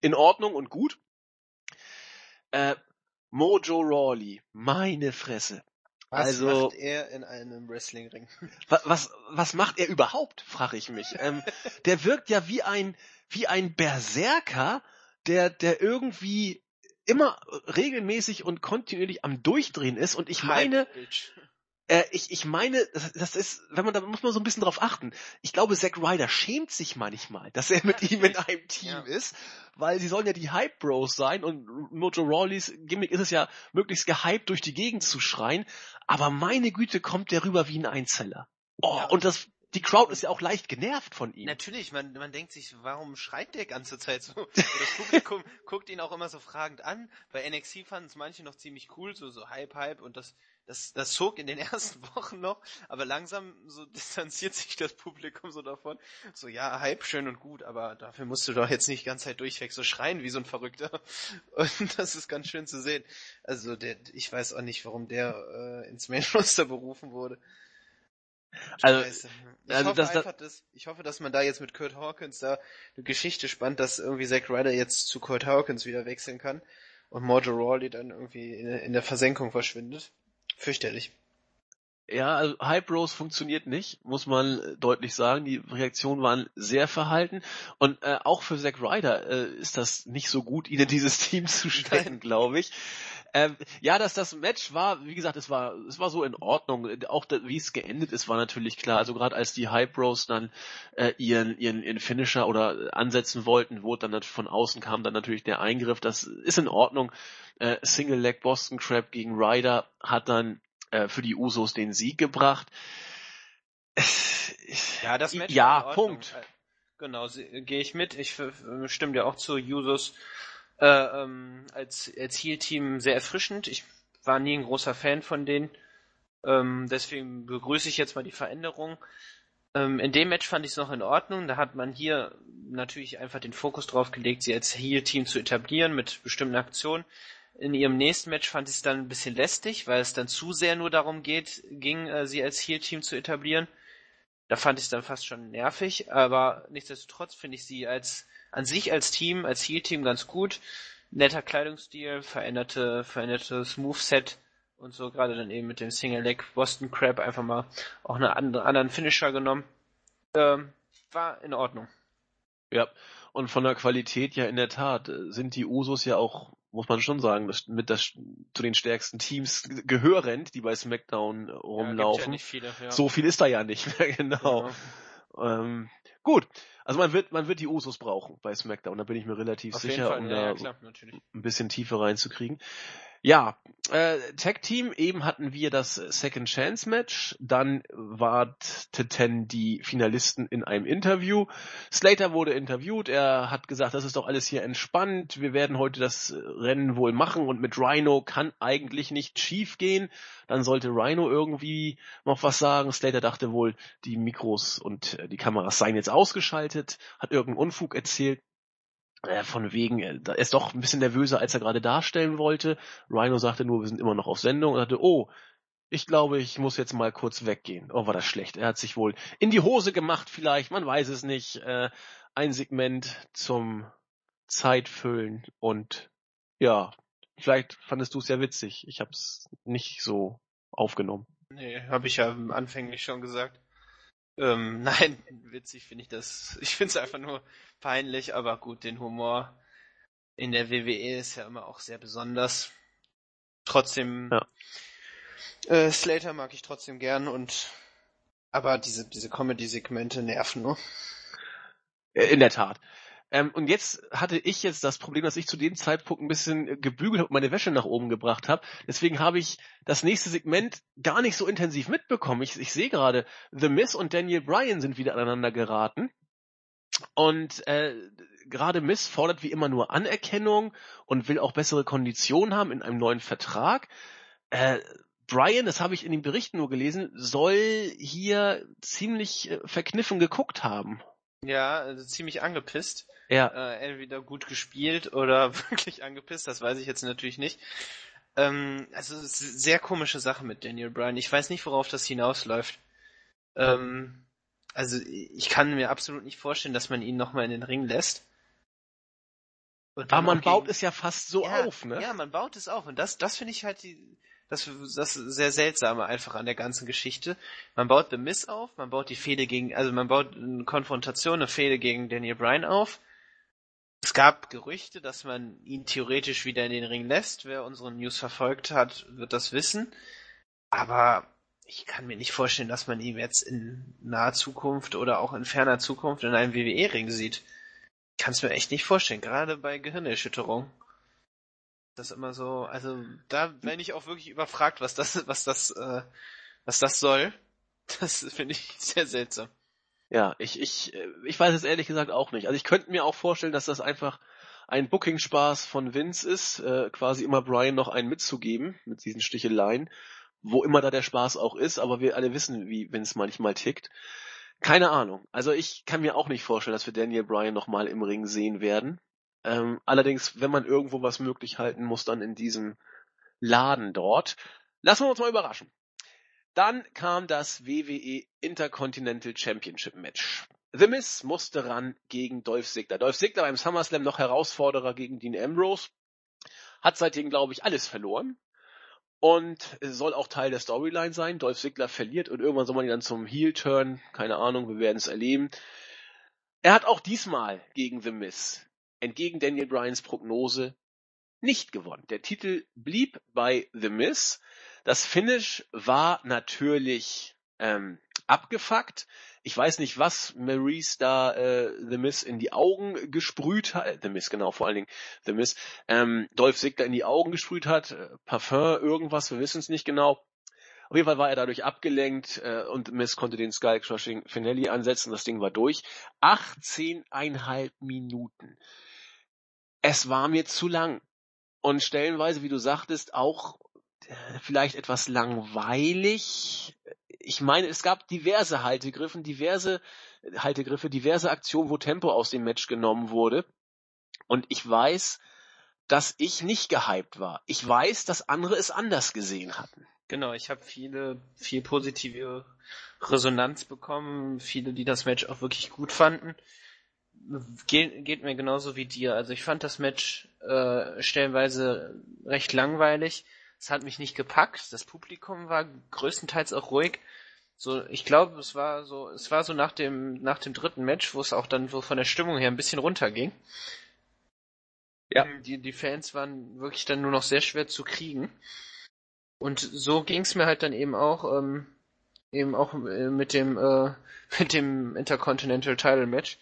Speaker 1: in Ordnung und gut. Äh, Mojo Rawley, meine Fresse.
Speaker 2: Was also, macht er in einem Wrestlingring?
Speaker 1: Was, was, was macht er überhaupt, frage ich mich. Ähm, der wirkt ja wie ein, wie ein Berserker, der, der irgendwie immer regelmäßig und kontinuierlich am Durchdrehen ist. Und ich meine, äh, ich, ich meine, das, das ist, wenn man da muss man so ein bisschen drauf achten. Ich glaube, Zack Ryder schämt sich manchmal, dass er mit ihm in einem Team ja. ist, weil sie sollen ja die Hype Bros sein und Mojo Rawleys Gimmick ist es ja, möglichst gehypt durch die Gegend zu schreien. Aber meine Güte, kommt der rüber wie ein Einzeller. Oh, ja. und das die Crowd ist ja auch leicht genervt von ihm.
Speaker 2: Natürlich, man, man denkt sich, warum schreit der ganze Zeit so? das Publikum guckt ihn auch immer so fragend an. Bei NXT fanden es manche noch ziemlich cool, so, so Hype, Hype und das, das, das zog in den ersten Wochen noch, aber langsam so distanziert sich das Publikum so davon. So, ja, Hype schön und gut, aber dafür musst du doch jetzt nicht die ganze Zeit durchweg so schreien wie so ein Verrückter. Und das ist ganz schön zu sehen. Also, der, ich weiß auch nicht, warum der äh, ins Main Roster berufen wurde. Also, ich, also hoffe das, einfach, dass, ich hoffe, dass man da jetzt mit Kurt Hawkins da eine Geschichte spannt, dass irgendwie Zack Ryder jetzt zu Kurt Hawkins wieder wechseln kann und Mojo Rawley dann irgendwie in, in der Versenkung verschwindet. Fürchterlich.
Speaker 1: Ja, also Hype Rose funktioniert nicht, muss man deutlich sagen. Die Reaktionen waren sehr verhalten. Und äh, auch für Zack Ryder äh, ist das nicht so gut, ihn in dieses Team zu stecken, glaube ich. Ähm, ja, dass das Match war, wie gesagt, es war, es war so in Ordnung. Auch wie es geendet ist, war natürlich klar. Also gerade als die Hype Bros dann äh, ihren, ihren, ihren Finisher oder ansetzen wollten, wurde dann von außen kam dann natürlich der Eingriff. Das ist in Ordnung. Äh, Single Leg Boston Crab gegen Ryder hat dann äh, für die Usos den Sieg gebracht.
Speaker 2: Ja, das Match
Speaker 1: ja, Punkt. Äh,
Speaker 2: genau, gehe ich mit. Ich stimme dir auch zu. Usos äh, ähm, als, als Heal-Team sehr erfrischend. Ich war nie ein großer Fan von denen. Ähm, deswegen begrüße ich jetzt mal die Veränderung. Ähm, in dem Match fand ich es noch in Ordnung. Da hat man hier natürlich einfach den Fokus drauf gelegt, sie als Heal-Team zu etablieren mit bestimmten Aktionen. In ihrem nächsten Match fand ich es dann ein bisschen lästig, weil es dann zu sehr nur darum geht, ging, äh, sie als Heal-Team zu etablieren. Da fand ich es dann fast schon nervig, aber nichtsdestotrotz finde ich sie als an sich als Team, als Heal-Team ganz gut. Netter Kleidungsstil, veränderte, verändertes Moveset und so, gerade dann eben mit dem Single Leg Boston Crab einfach mal auch einen anderen Finisher genommen. Ähm, war in Ordnung.
Speaker 1: Ja, und von der Qualität ja in der Tat sind die Usos ja auch, muss man schon sagen, das, mit das, zu den stärksten Teams gehörend, die bei SmackDown rumlaufen. Ja, ja viele, ja. So viel ist da ja nicht mehr, genau. genau. Ähm, gut, also man wird, man wird die Usos brauchen bei SmackDown, da bin ich mir relativ Auf sicher, um da ja, klar, ein bisschen Tiefe reinzukriegen. Ja, äh, Tag Team, eben hatten wir das Second Chance Match, dann warteten die Finalisten in einem Interview. Slater wurde interviewt, er hat gesagt, das ist doch alles hier entspannt, wir werden heute das Rennen wohl machen und mit Rhino kann eigentlich nicht schief gehen. Dann sollte Rhino irgendwie noch was sagen. Slater dachte wohl, die Mikros und die Kameras seien jetzt ausgeschaltet, hat irgendeinen Unfug erzählt. Äh, von wegen, äh, er ist doch ein bisschen nervöser, als er gerade darstellen wollte. Rhino sagte nur, wir sind immer noch auf Sendung und sagte, oh, ich glaube, ich muss jetzt mal kurz weggehen. Oh, war das schlecht. Er hat sich wohl in die Hose gemacht vielleicht, man weiß es nicht. Äh, ein Segment zum Zeitfüllen und ja, vielleicht fandest du es ja witzig. Ich habe es nicht so aufgenommen.
Speaker 2: Nee, habe ich ja anfänglich schon gesagt. Ähm, nein, witzig finde ich das. Ich finde es einfach nur peinlich, aber gut, den Humor in der WWE ist ja immer auch sehr besonders. Trotzdem, ja. äh, Slater mag ich trotzdem gern und aber diese, diese Comedy-Segmente nerven nur.
Speaker 1: Äh, in der Tat. Ähm, und jetzt hatte ich jetzt das Problem, dass ich zu dem Zeitpunkt ein bisschen gebügelt habe und meine Wäsche nach oben gebracht habe. Deswegen habe ich das nächste Segment gar nicht so intensiv mitbekommen. Ich, ich sehe gerade, The Miss und Daniel Bryan sind wieder aneinander geraten. Und äh, gerade Miss fordert wie immer nur Anerkennung und will auch bessere Konditionen haben in einem neuen Vertrag. Äh, Brian, das habe ich in den Berichten nur gelesen, soll hier ziemlich äh, verkniffen geguckt haben.
Speaker 2: Ja, also ziemlich angepisst.
Speaker 1: Ja.
Speaker 2: Äh, entweder gut gespielt oder wirklich angepisst, das weiß ich jetzt natürlich nicht. Ähm, also sehr komische Sache mit Daniel Bryan. Ich weiß nicht, worauf das hinausläuft. Ähm, also ich kann mir absolut nicht vorstellen, dass man ihn nochmal in den Ring lässt.
Speaker 1: Aber man baut es ja fast so ja, auf, ne?
Speaker 2: Ja, man baut es auf. Und das, das finde ich halt die, das, das sehr seltsame einfach an der ganzen Geschichte. Man baut The Miss auf, man baut die Fehde gegen, also man baut eine Konfrontation, eine Fehde gegen Daniel Bryan auf. Es gab Gerüchte, dass man ihn theoretisch wieder in den Ring lässt. Wer unsere News verfolgt hat, wird das wissen. Aber ich kann mir nicht vorstellen, dass man ihn jetzt in naher Zukunft oder auch in ferner Zukunft in einem WWE-Ring sieht. Ich kann es mir echt nicht vorstellen, gerade bei Gehirnerschütterung. Das ist immer so, also da bin ich auch wirklich überfragt, was das, was das, äh, was das soll. Das finde ich sehr seltsam.
Speaker 1: Ja, ich, ich, äh, ich weiß es ehrlich gesagt auch nicht. Also ich könnte mir auch vorstellen, dass das einfach ein Booking-Spaß von Vince ist, äh, quasi immer Brian noch einen mitzugeben mit diesen Sticheleien wo immer da der Spaß auch ist, aber wir alle wissen, wie es manchmal tickt. Keine Ahnung. Also ich kann mir auch nicht vorstellen, dass wir Daniel Bryan nochmal im Ring sehen werden. Ähm, allerdings, wenn man irgendwo was möglich halten muss, dann in diesem Laden dort. Lassen wir uns mal überraschen. Dann kam das WWE Intercontinental Championship Match. The Miz musste ran gegen Dolph Ziggler. Dolph Ziggler beim SummerSlam noch Herausforderer gegen Dean Ambrose. Hat seitdem, glaube ich, alles verloren. Und soll auch Teil der Storyline sein. Dolph Ziggler verliert und irgendwann soll man ihn dann zum Heel-Turn. Keine Ahnung, wir werden es erleben. Er hat auch diesmal gegen The Miz, entgegen Daniel Bryans Prognose, nicht gewonnen. Der Titel blieb bei The Miz. Das Finish war natürlich ähm, abgefuckt. Ich weiß nicht, was Maurice da äh, The Miss in die Augen gesprüht hat. The Miss, genau, vor allen Dingen The Miss. Ähm, Dolph Ziggler in die Augen gesprüht hat. Äh, Parfum, irgendwas, wir wissen es nicht genau. Auf jeden Fall war er dadurch abgelenkt äh, und Miss konnte den Sky Crushing Finale ansetzen. Das Ding war durch. 18,5 Minuten. Es war mir zu lang. Und stellenweise, wie du sagtest, auch äh, vielleicht etwas langweilig ich meine, es gab diverse Haltegriffen, diverse Haltegriffe, diverse Aktionen, wo Tempo aus dem Match genommen wurde. Und ich weiß, dass ich nicht gehypt war. Ich weiß, dass andere es anders gesehen hatten.
Speaker 2: Genau, ich habe viele, viel positive Resonanz bekommen, viele, die das Match auch wirklich gut fanden. Ge geht mir genauso wie dir. Also ich fand das Match äh, stellenweise recht langweilig. Es hat mich nicht gepackt. Das Publikum war größtenteils auch ruhig. So, ich glaube, es war so, es war so nach dem, nach dem dritten Match, wo es auch dann so von der Stimmung her ein bisschen runterging. Ja. Die, die Fans waren wirklich dann nur noch sehr schwer zu kriegen. Und so ging es mir halt dann eben auch, ähm, eben auch äh, mit dem, äh, mit dem Intercontinental Title Match.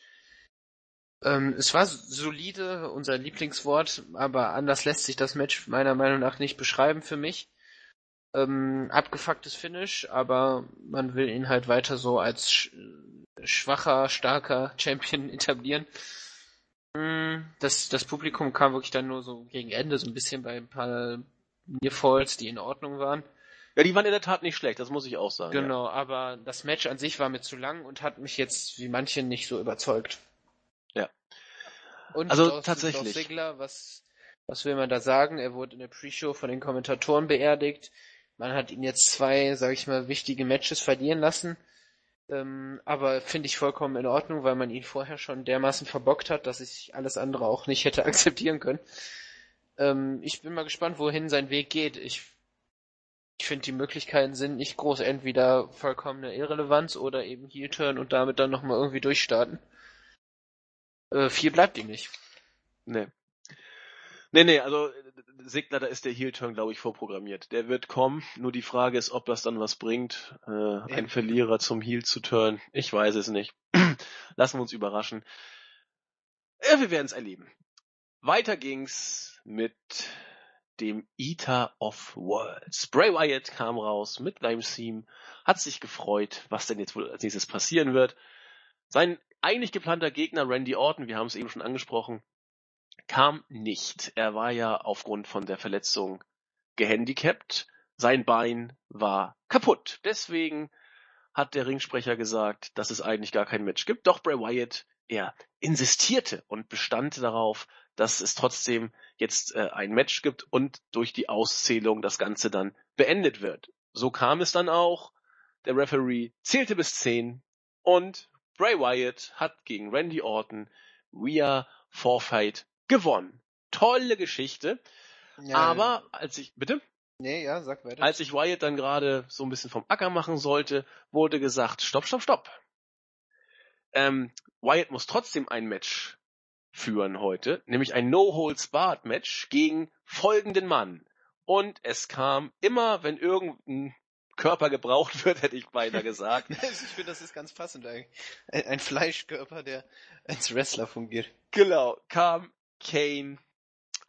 Speaker 2: Ähm, es war solide, unser Lieblingswort, aber anders lässt sich das Match meiner Meinung nach nicht beschreiben für mich. Ähm, abgefucktes Finish, aber man will ihn halt weiter so als sch schwacher, starker Champion etablieren. Mm, das, das Publikum kam wirklich dann nur so gegen Ende, so ein bisschen bei ein paar Nearfalls, die in Ordnung waren.
Speaker 1: Ja, die waren in der Tat nicht schlecht, das muss ich auch sagen.
Speaker 2: Genau, ja. aber das Match an sich war mir zu lang und hat mich jetzt wie manche nicht so überzeugt. Und
Speaker 1: also
Speaker 2: Dolph,
Speaker 1: tatsächlich.
Speaker 2: Dolph Ziggler, was, was will man da sagen? Er wurde in der Pre-Show von den Kommentatoren beerdigt. Man hat ihn jetzt zwei, sag ich mal, wichtige Matches verlieren lassen. Ähm, aber finde ich vollkommen in Ordnung, weil man ihn vorher schon dermaßen verbockt hat, dass ich alles andere auch nicht hätte akzeptieren können. Ähm, ich bin mal gespannt, wohin sein Weg geht. Ich, ich finde, die Möglichkeiten sind nicht groß. Entweder vollkommene Irrelevanz oder eben Heel-Turn und damit dann nochmal irgendwie durchstarten. Äh, viel bleibt ihm nicht.
Speaker 1: Nee. Nee, nee, also Sigler, da ist der Heel-Turn, glaube ich, vorprogrammiert. Der wird kommen, nur die Frage ist, ob das dann was bringt, äh, ja. einen Verlierer zum Heel zu turn. Ich weiß es nicht. Lassen wir uns überraschen. Ja, wir werden es erleben. Weiter ging's mit dem Eater of Worlds. Bray Wyatt kam raus mit seinem Theme, hat sich gefreut, was denn jetzt wohl als nächstes passieren wird. Sein eigentlich geplanter Gegner Randy Orton, wir haben es eben schon angesprochen, kam nicht. Er war ja aufgrund von der Verletzung gehandicapt. Sein Bein war kaputt. Deswegen hat der Ringsprecher gesagt, dass es eigentlich gar kein Match gibt. Doch Bray Wyatt, er insistierte und bestand darauf, dass es trotzdem jetzt äh, ein Match gibt und durch die Auszählung das Ganze dann beendet wird. So kam es dann auch. Der Referee zählte bis zehn und Bray Wyatt hat gegen Randy Orton via Forfeit gewonnen. Tolle Geschichte. Ja, Aber als ich, bitte?
Speaker 2: Nee, ja, sag weiter.
Speaker 1: Als ich Wyatt dann gerade so ein bisschen vom Acker machen sollte, wurde gesagt, stopp, stopp, stopp. Ähm, Wyatt muss trotzdem ein Match führen heute, nämlich ein No-Holds-Barred-Match gegen folgenden Mann. Und es kam immer, wenn irgendein Körper gebraucht wird, hätte ich beinahe gesagt.
Speaker 2: ich finde, das ist ganz passend eigentlich. Ein, ein Fleischkörper, der als Wrestler fungiert.
Speaker 1: Genau, kam Kane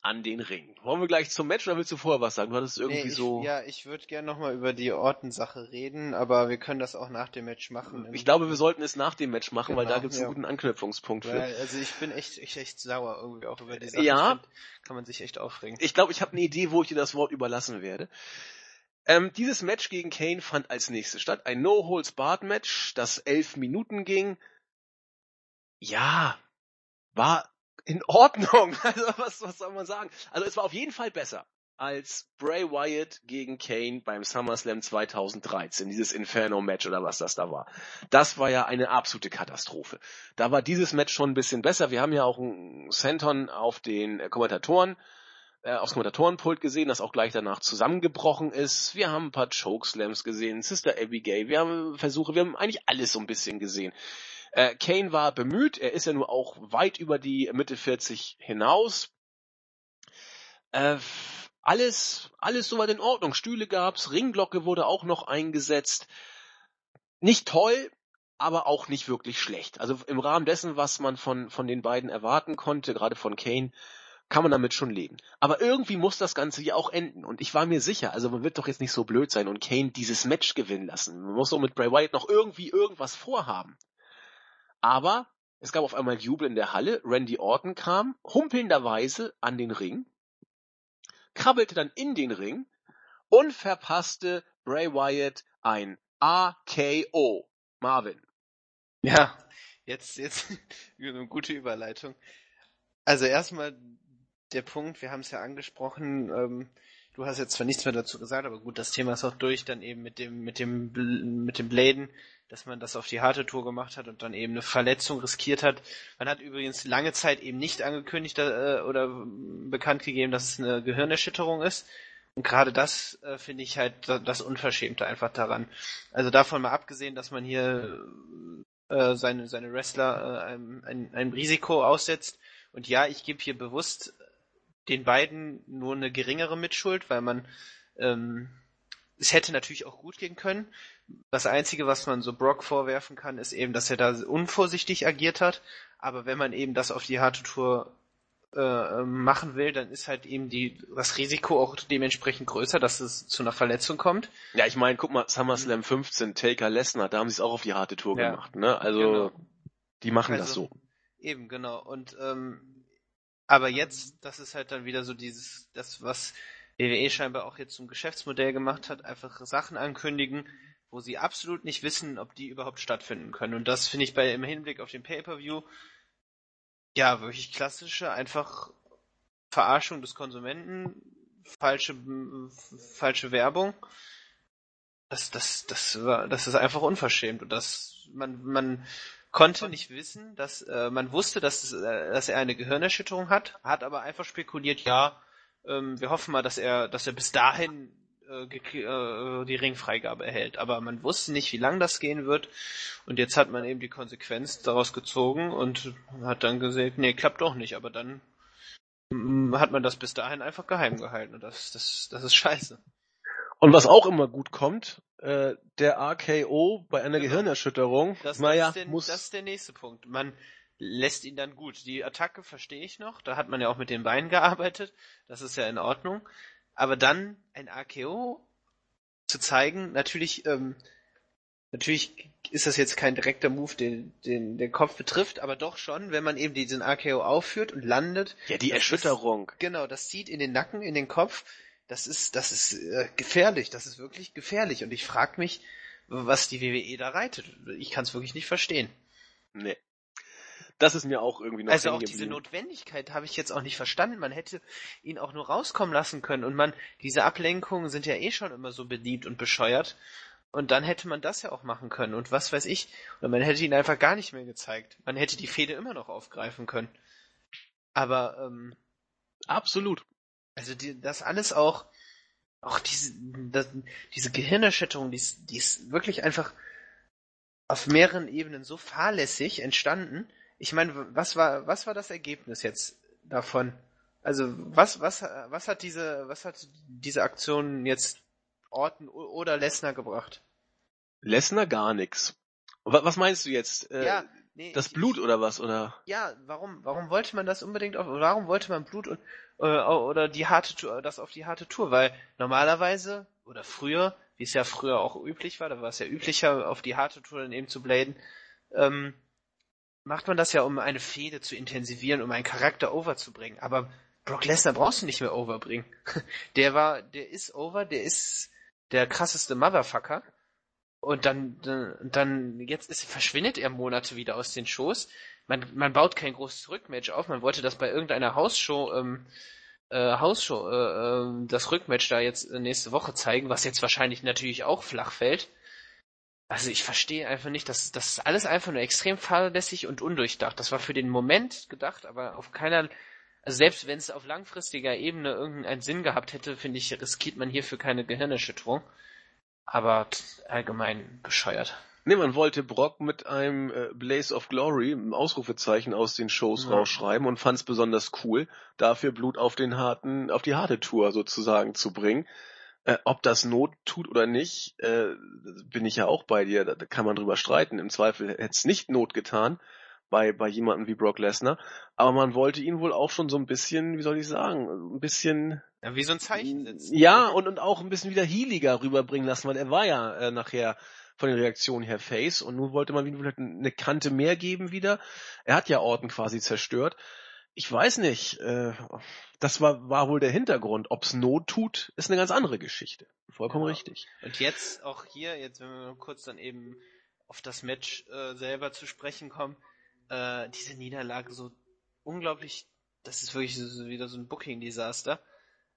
Speaker 1: an den Ring. Wollen wir gleich zum Match oder willst du vorher was sagen? Du hattest irgendwie
Speaker 2: nee, ich,
Speaker 1: so.
Speaker 2: Ja, ich würde gerne nochmal über die Ortensache reden, aber wir können das auch nach dem Match machen.
Speaker 1: Ich glaube, wir sollten es nach dem Match machen, genau, weil da gibt es ja. einen guten Anknüpfungspunkt
Speaker 2: für. Also ich bin echt, echt, echt sauer irgendwie auch über die Sache.
Speaker 1: Ja.
Speaker 2: Find, kann man sich echt aufregen.
Speaker 1: Ich glaube, ich habe eine Idee, wo ich dir das Wort überlassen werde. Ähm, dieses Match gegen Kane fand als nächstes statt. Ein No-Holds-Barred-Match, das elf Minuten ging. Ja, war in Ordnung. Also was, was soll man sagen? Also es war auf jeden Fall besser als Bray Wyatt gegen Kane beim SummerSlam 2013, dieses Inferno-Match oder was das da war. Das war ja eine absolute Katastrophe. Da war dieses Match schon ein bisschen besser. Wir haben ja auch einen Senton auf den Kommentatoren, äh, aufs Kommentatorenpult gesehen, das auch gleich danach zusammengebrochen ist. Wir haben ein paar Chokeslams gesehen, Sister Abigail, wir haben Versuche, wir haben eigentlich alles so ein bisschen gesehen. Äh, Kane war bemüht, er ist ja nur auch weit über die Mitte 40 hinaus. Äh, alles, alles soweit in Ordnung. Stühle gab's, Ringglocke wurde auch noch eingesetzt. Nicht toll, aber auch nicht wirklich schlecht. Also im Rahmen dessen, was man von, von den beiden erwarten konnte, gerade von Kane, kann man damit schon leben. Aber irgendwie muss das Ganze ja auch enden. Und ich war mir sicher, also man wird doch jetzt nicht so blöd sein und Kane dieses Match gewinnen lassen. Man muss so mit Bray Wyatt noch irgendwie irgendwas vorhaben. Aber es gab auf einmal Jubel in der Halle. Randy Orton kam humpelnderweise an den Ring, krabbelte dann in den Ring und verpasste Bray Wyatt ein AKO. Marvin.
Speaker 2: Ja, jetzt, jetzt eine gute Überleitung. Also erstmal der Punkt, wir haben es ja angesprochen, ähm, du hast jetzt zwar nichts mehr dazu gesagt, aber gut, das Thema ist auch durch, dann eben mit dem, mit dem, mit dem Bladen dass man das auf die harte Tour gemacht hat und dann eben eine Verletzung riskiert hat. Man hat übrigens lange Zeit eben nicht angekündigt äh, oder bekannt gegeben, dass es eine Gehirnerschütterung ist. Und gerade das äh, finde ich halt das Unverschämte einfach daran. Also davon mal abgesehen, dass man hier äh, seine, seine Wrestler äh, einem, ein, einem Risiko aussetzt. Und ja, ich gebe hier bewusst den beiden nur eine geringere Mitschuld, weil man ähm, es hätte natürlich auch gut gehen können. Das Einzige, was man so Brock vorwerfen kann, ist eben, dass er da unvorsichtig agiert hat. Aber wenn man eben das auf die harte Tour äh, machen will, dann ist halt eben die, das Risiko auch dementsprechend größer, dass es zu einer Verletzung kommt.
Speaker 1: Ja, ich meine, guck mal, SummerSlam 15, Taker Lesnar, da haben sie es auch auf die harte Tour
Speaker 2: Ja.
Speaker 1: gemacht, ne? Also,
Speaker 2: Genau.
Speaker 1: die machen das
Speaker 2: Also-
Speaker 1: so.
Speaker 2: Eben, genau. Und ähm, aber jetzt, das ist halt dann wieder so dieses, das, was WWE scheinbar auch jetzt zum Geschäftsmodell gemacht hat, einfach Sachen ankündigen, wo sie absolut nicht wissen, ob die überhaupt stattfinden können. Und das finde ich bei im Hinblick auf den Pay-Per-View ja wirklich klassische, einfach Verarschung des Konsumenten, falsche falsche Werbung. Das, das, das war, das ist einfach unverschämt und das, man, man konnte nicht wissen, dass äh, man wusste, dass, es, äh, dass er eine Gehirnerschütterung hat, hat aber einfach spekuliert, ja, ähm, wir hoffen mal, dass er, dass er bis dahin äh, äh, die Ringfreigabe erhält. Aber man wusste nicht, wie lang das gehen wird. Und jetzt hat man eben die Konsequenz daraus gezogen und hat dann gesagt, nee, klappt doch nicht. Aber dann mm, hat man das bis dahin einfach geheim gehalten. Und das, das, das ist scheiße.
Speaker 1: Und was auch immer gut kommt, äh, der RKO bei einer
Speaker 2: Genau.
Speaker 1: Gehirnerschütterung,
Speaker 2: Das,
Speaker 1: naja,
Speaker 2: das, ist der,
Speaker 1: muss,
Speaker 2: das ist der nächste Punkt. Man lässt ihn dann gut. Die Attacke verstehe ich noch. Da hat man ja auch mit den Beinen gearbeitet. Das ist ja in Ordnung. Aber dann ein AKO zu zeigen, natürlich, ähm, natürlich ist das jetzt kein direkter Move, den, den den Kopf betrifft, aber doch schon, wenn man eben diesen AKO aufführt und landet.
Speaker 1: ja, die
Speaker 2: das ist-
Speaker 1: Erschütterung.
Speaker 2: Genau, das zieht in den Nacken, in den Kopf. Das ist, das ist äh, gefährlich. Das ist wirklich gefährlich. Und ich frage mich, was die WWE da reitet. Ich kann es wirklich nicht verstehen.
Speaker 1: Nee. Das ist mir auch irgendwie noch
Speaker 2: Also auch diese. Notwendigkeit habe ich jetzt auch nicht verstanden. Man hätte ihn auch nur rauskommen lassen können. Und man, diese Ablenkungen sind ja eh schon immer so beliebt und bescheuert. Und dann hätte man das ja auch machen können. Und was weiß ich. Oder man hätte ihn einfach gar nicht mehr gezeigt. Man hätte die Fehde immer noch aufgreifen können. Aber, ähm,
Speaker 1: Absolut.
Speaker 2: Also die, das alles auch, auch diese, das, diese Gehirnerschütterung, die ist, die ist wirklich einfach auf mehreren Ebenen so fahrlässig entstanden. Ich meine, was war, was war das Ergebnis jetzt davon? Also was, was, was hat diese, was hat diese Aktion jetzt Orton o- oder Lesnar gebracht?
Speaker 1: Lesnar gar. Wa- Was meinst du jetzt? Äh,
Speaker 2: ja, nee,
Speaker 1: das
Speaker 2: ich-
Speaker 1: Blut oder was? Oder?
Speaker 2: Ja, warum, warum wollte man das unbedingt auf, warum wollte man Blut und, äh, oder die harte Tour, das auf die harte Tour? Weil normalerweise, oder früher, wie es ja früher auch üblich war, da war es ja üblicher, auf die harte Tour dann eben zu bladen, ähm, macht man das ja, um eine Fehde zu intensivieren, um einen Charakter overzubringen. Aber Brock Lesnar brauchst du nicht mehr overbringen. Der war, der ist over, der ist der krasseste Motherfucker. Und dann, dann, jetzt ist, verschwindet er Monate wieder aus den Shows. Man, man baut kein großes Rückmatch auf. Man wollte das bei irgendeiner Hausshow, ähm, äh, Hausshow, äh, ähm, das Rückmatch da jetzt äh, nächste Woche zeigen, was jetzt wahrscheinlich natürlich auch flach fällt. Also ich verstehe einfach nicht, dass das ist alles einfach nur extrem fahrlässig und undurchdacht. Das war für den Moment gedacht, aber auf keiner, also selbst wenn es auf langfristiger Ebene irgendeinen Sinn gehabt hätte, finde ich, riskiert man hierfür keine Gehirnerschütterung. Aber allgemein bescheuert.
Speaker 1: Nee, man wollte Brock mit einem äh, Blaze of Glory, einem Ausrufezeichen aus den Shows
Speaker 2: Ja.
Speaker 1: rausschreiben und fand es besonders cool, dafür Blut auf den harten, auf die harte Tour sozusagen zu bringen. Äh, ob das Not tut oder nicht, äh, bin ich ja auch bei dir. Da, da kann man drüber streiten. Im Zweifel hätte es nicht Not getan bei bei jemandem wie Brock Lesnar, aber man wollte ihn wohl auch schon so ein bisschen, wie soll ich sagen, ein bisschen
Speaker 2: Ja, wie so ein Zeichen setzen.
Speaker 1: ja, und, und auch ein bisschen wieder healiger rüberbringen lassen, weil er war ja äh, nachher von den Reaktionen her Face und nun wollte man ihm vielleicht eine Kante mehr geben wieder. Er hat ja Orten quasi zerstört. Ich weiß nicht, äh, das war, war wohl der Hintergrund. Ob's Not tut, ist eine ganz andere Geschichte. Vollkommen
Speaker 2: Ja.
Speaker 1: richtig.
Speaker 2: Und jetzt auch hier, jetzt wenn wir kurz dann eben auf das Match äh, selber zu sprechen kommen, äh, diese Niederlage so unglaublich, das ist wirklich so, wieder so ein Booking-Desaster.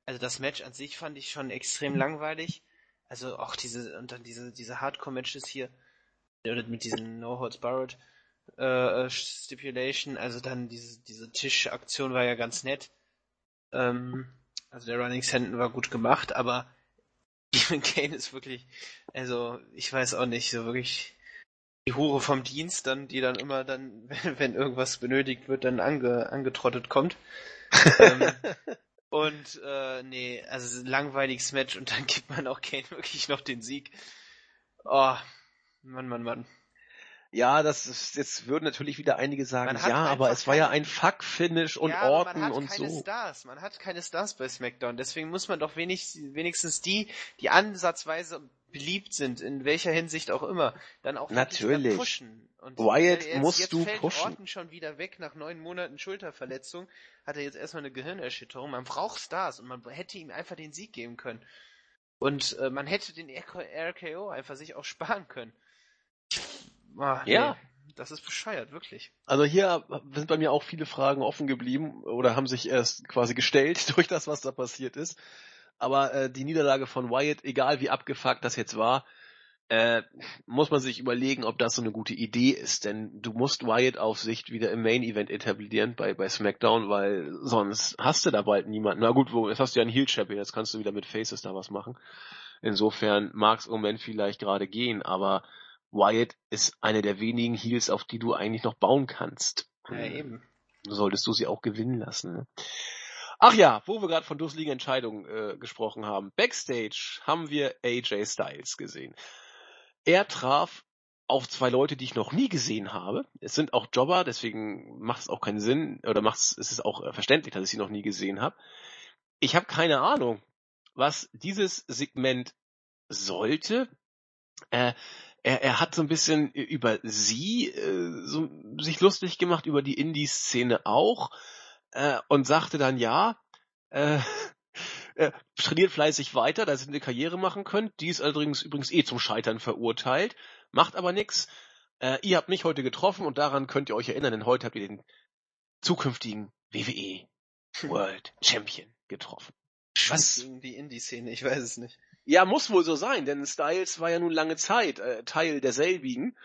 Speaker 2: Also das Match an sich fand ich schon extrem langweilig. Also auch diese, und dann diese, diese Hardcore-Matches hier, oder mit diesen No Holds Barrett äh, äh, Stipulation, also dann diese, diese Tischaktion war ja ganz nett. Ähm, also der Running Senden war gut gemacht, aber Stephen Kane ist wirklich, also ich weiß auch nicht, so wirklich die Hure vom Dienst, dann, die dann immer dann, wenn, irgendwas benötigt wird, dann ange, angetrottet kommt. ähm, Und äh, nee, also langweiliges Match und dann gibt man auch Kane wirklich noch den Sieg. Oh, Mann, Mann, Mann.
Speaker 1: Ja, das ist, jetzt würden natürlich wieder einige sagen, ja, aber es war ja ein Fuck-Finish und
Speaker 2: ja, aber
Speaker 1: Orton
Speaker 2: man hat
Speaker 1: und
Speaker 2: keine
Speaker 1: so.
Speaker 2: Stars. Man hat keine Stars bei SmackDown. Deswegen muss man doch wenig, wenigstens die, die ansatzweise beliebt sind, in welcher Hinsicht auch immer, dann auch
Speaker 1: Natürlich.
Speaker 2: pushen. Und
Speaker 1: Wyatt
Speaker 2: jetzt,
Speaker 1: musst
Speaker 2: jetzt
Speaker 1: du
Speaker 2: fällt
Speaker 1: pushen.
Speaker 2: Orton schon wieder weg nach neun Monaten Schulterverletzung. Hat er jetzt erstmal eine Gehirnerschütterung. Man braucht Stars und man hätte ihm einfach den Sieg geben können. Und äh, man hätte den RKO einfach sich auch sparen können. Ah,
Speaker 1: Ja.
Speaker 2: Nee, das ist bescheuert, wirklich.
Speaker 1: Also hier sind bei mir auch viele Fragen offen geblieben oder haben sich erst quasi gestellt durch das, was da passiert ist. Aber äh, die Niederlage von Wyatt, egal wie abgefuckt das jetzt war, äh, muss man sich überlegen, ob das so eine gute Idee ist. Denn du musst Wyatt auf Sicht wieder im Main Event etablieren bei, bei SmackDown, weil sonst hast du da bald niemanden. Na gut, wo, jetzt hast du ja einen Heel Champion, jetzt kannst du wieder mit Faces da was machen. Insofern mag es im Moment vielleicht gerade gehen, aber Wyatt ist eine der wenigen Heels, auf die du eigentlich noch bauen kannst.
Speaker 2: Ja, eben.
Speaker 1: Solltest du sie auch gewinnen lassen. Ne? Ach ja, wo wir gerade von dusseligen Entscheidungen äh, gesprochen haben. Backstage haben wir AJ Styles gesehen. Er traf auf zwei Leute, die ich noch nie gesehen habe. Es sind auch Jobber, deswegen macht es auch keinen Sinn, oder macht es, ist auch äh, verständlich, dass ich sie noch nie gesehen habe. Ich habe keine Ahnung, was dieses Segment sollte. Äh, er, er hat so ein bisschen über sie äh, so, sich lustig gemacht, über die Indie-Szene auch äh, und sagte dann, ja, äh, äh, trainiert fleißig weiter, da sie eine Karriere machen könnt. Die ist allerdings übrigens eh zum Scheitern verurteilt, macht aber nix. Äh, ihr habt mich heute getroffen und daran könnt ihr euch erinnern, denn heute habt ihr den zukünftigen WWE World Champion getroffen. Was?
Speaker 2: Die Indie-Szene, ich weiß es nicht.
Speaker 1: Ja, muss wohl so sein, denn Styles war ja nun lange Zeit äh, Teil derselbigen.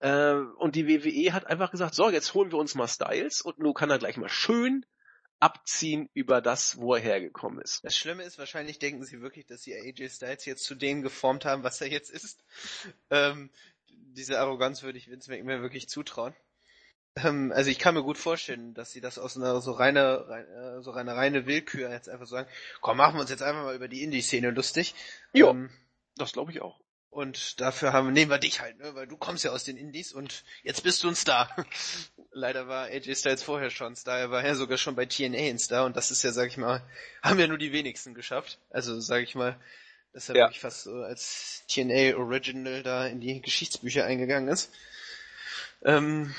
Speaker 1: Äh, und die WWE hat einfach gesagt, so, jetzt holen wir uns mal Styles und nun kann er gleich mal schön abziehen über das, wo er hergekommen ist.
Speaker 2: Das Schlimme ist, wahrscheinlich denken sie wirklich, dass sie AJ Styles jetzt zu dem geformt haben, was er jetzt ist. Ähm, diese Arroganz würde ich Vince McMahon wirklich zutrauen. Ähm, also ich kann mir gut vorstellen, dass sie das aus einer so reiner, rein, äh, so einer reine Willkür jetzt einfach sagen, komm, machen wir uns jetzt einfach mal über die Indie-Szene lustig.
Speaker 1: Jo.
Speaker 2: Ähm,
Speaker 1: Das glaube ich auch.
Speaker 2: Und dafür haben, nehmen wir dich halt, ne? weil du kommst ja aus den Indies und jetzt bist du ein Star. Leider war AJ Styles vorher schon ein Star, er war ja sogar schon bei TNA ein Star und das ist ja, sag ich mal, haben ja nur die wenigsten geschafft. Also sag ich mal, dass er
Speaker 1: Ja.
Speaker 2: wirklich fast so als TNA Original da in die Geschichtsbücher eingegangen ist. Ähm,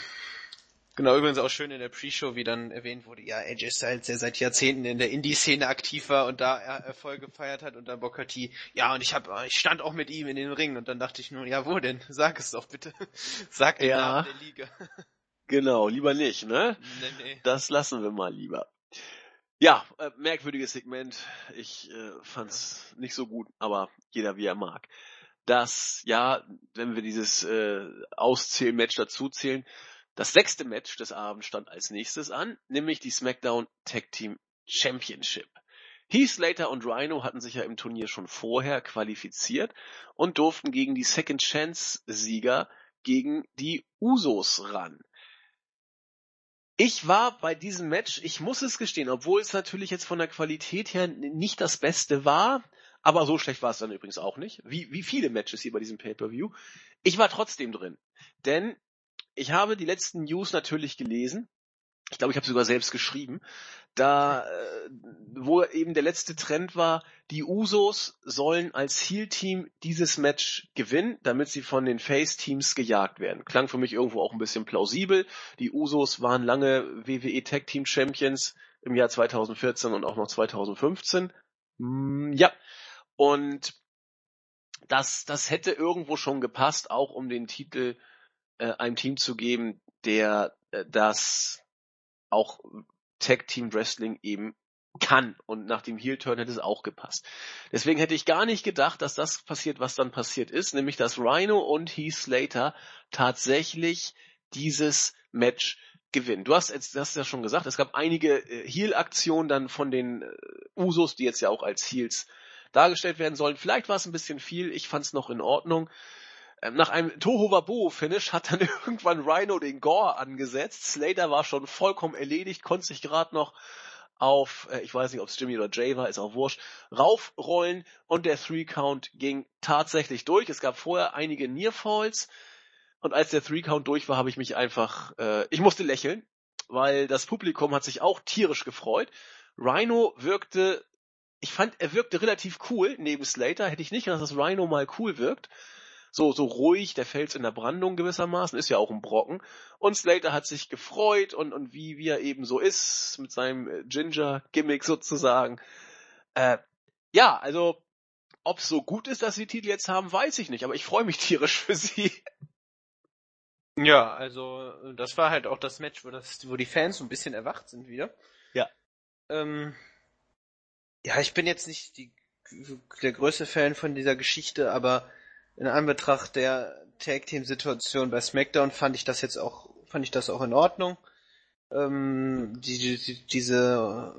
Speaker 2: Genau, übrigens auch schön in der Pre-Show, wie dann erwähnt wurde, ja, AJ Styles, der seit Jahrzehnten in der Indie-Szene aktiv war und da er Erfolge gefeiert hat und dann Booker T, ja, und ich hab, ich stand auch mit ihm in den Ring und dann dachte ich nur, ja, wo denn? Sag es doch bitte. Sag den
Speaker 1: Ja.
Speaker 2: Namen der Liga.
Speaker 1: Genau, lieber nicht, ne?
Speaker 2: nee, nee.
Speaker 1: Das lassen wir mal lieber. Ja, äh, merkwürdiges Segment. Ich äh, fand's nicht so gut, aber jeder wie er mag. Das, ja, wenn wir dieses äh, Auszählmatch dazu zählen, das sechste Match des Abends stand als nächstes an, nämlich die SmackDown Tag Team Championship. Heath Slater und Rhino hatten sich ja im Turnier schon vorher qualifiziert und durften gegen die Second Chance Sieger gegen die Usos ran. Ich war bei diesem Match, ich muss es gestehen, obwohl es natürlich jetzt von der Qualität her nicht das Beste war, aber so schlecht war es dann übrigens auch nicht, wie, wie viele Matches hier bei diesem Pay-Per-View. Ich war trotzdem drin, denn ich habe die letzten News natürlich gelesen. Ich glaube, ich habe sogar selbst geschrieben, da äh, wo eben der letzte Trend war, die Usos sollen als Heel-Team dieses Match gewinnen, damit sie von den Face-Teams gejagt werden. Klang für mich irgendwo auch ein bisschen plausibel. Die Usos waren lange WWE Tag Team Champions im Jahr 2014 und auch noch 2015. Hm, ja. Und das, das hätte irgendwo schon gepasst, auch um den Titel äh, einem Team zu geben, der äh, das auch Tag Team Wrestling eben kann. Und nach dem Heel Turn hätte es auch gepasst. Deswegen hätte ich gar nicht gedacht, dass das passiert, was dann passiert ist, nämlich dass Rhino und Heath Slater tatsächlich dieses Match gewinnen. Du hast jetzt, hast ja schon gesagt, es gab einige äh, Heel-Aktionen dann von den äh, Usos, die jetzt ja auch als Heels dargestellt werden sollen. Vielleicht war es ein bisschen viel, ich fand es noch in Ordnung. Ähm, Nach einem Tohuwabohu-Finish hat dann irgendwann Rhino den Gore angesetzt. Slater war schon vollkommen erledigt, konnte sich gerade noch auf, äh, ich weiß nicht, ob es Jimmy oder Jay war, ist auch wurscht, raufrollen und der Three Count ging tatsächlich durch. Es gab vorher einige Near Falls und als der Three Count durch war, habe ich mich einfach, äh, ich musste lächeln, weil das Publikum hat sich auch tierisch gefreut. Rhino wirkte, ich fand, er wirkte relativ cool neben Slater. Hätte ich nicht gedacht, dass Rhino mal cool wirkt so, so ruhig, der Fels in der Brandung gewissermaßen, ist ja auch ein Brocken. Und Slater hat sich gefreut und, und wie, wie er eben so ist, mit seinem äh, Ginger-Gimmick sozusagen. Äh, ja, also, ob es so gut ist, dass sie die Titel jetzt haben, weiß ich nicht, aber ich freue mich tierisch für sie.
Speaker 2: Ja, also das war halt auch das Match, wo, das, wo die Fans so ein bisschen erwacht sind wieder.
Speaker 1: Ja.
Speaker 2: Ähm, ja, ich bin jetzt nicht die, der größte Fan von dieser Geschichte, aber in Anbetracht der Tag Team Situation bei SmackDown fand ich das jetzt auch fand ich das auch in Ordnung. Ähm, die, die, diese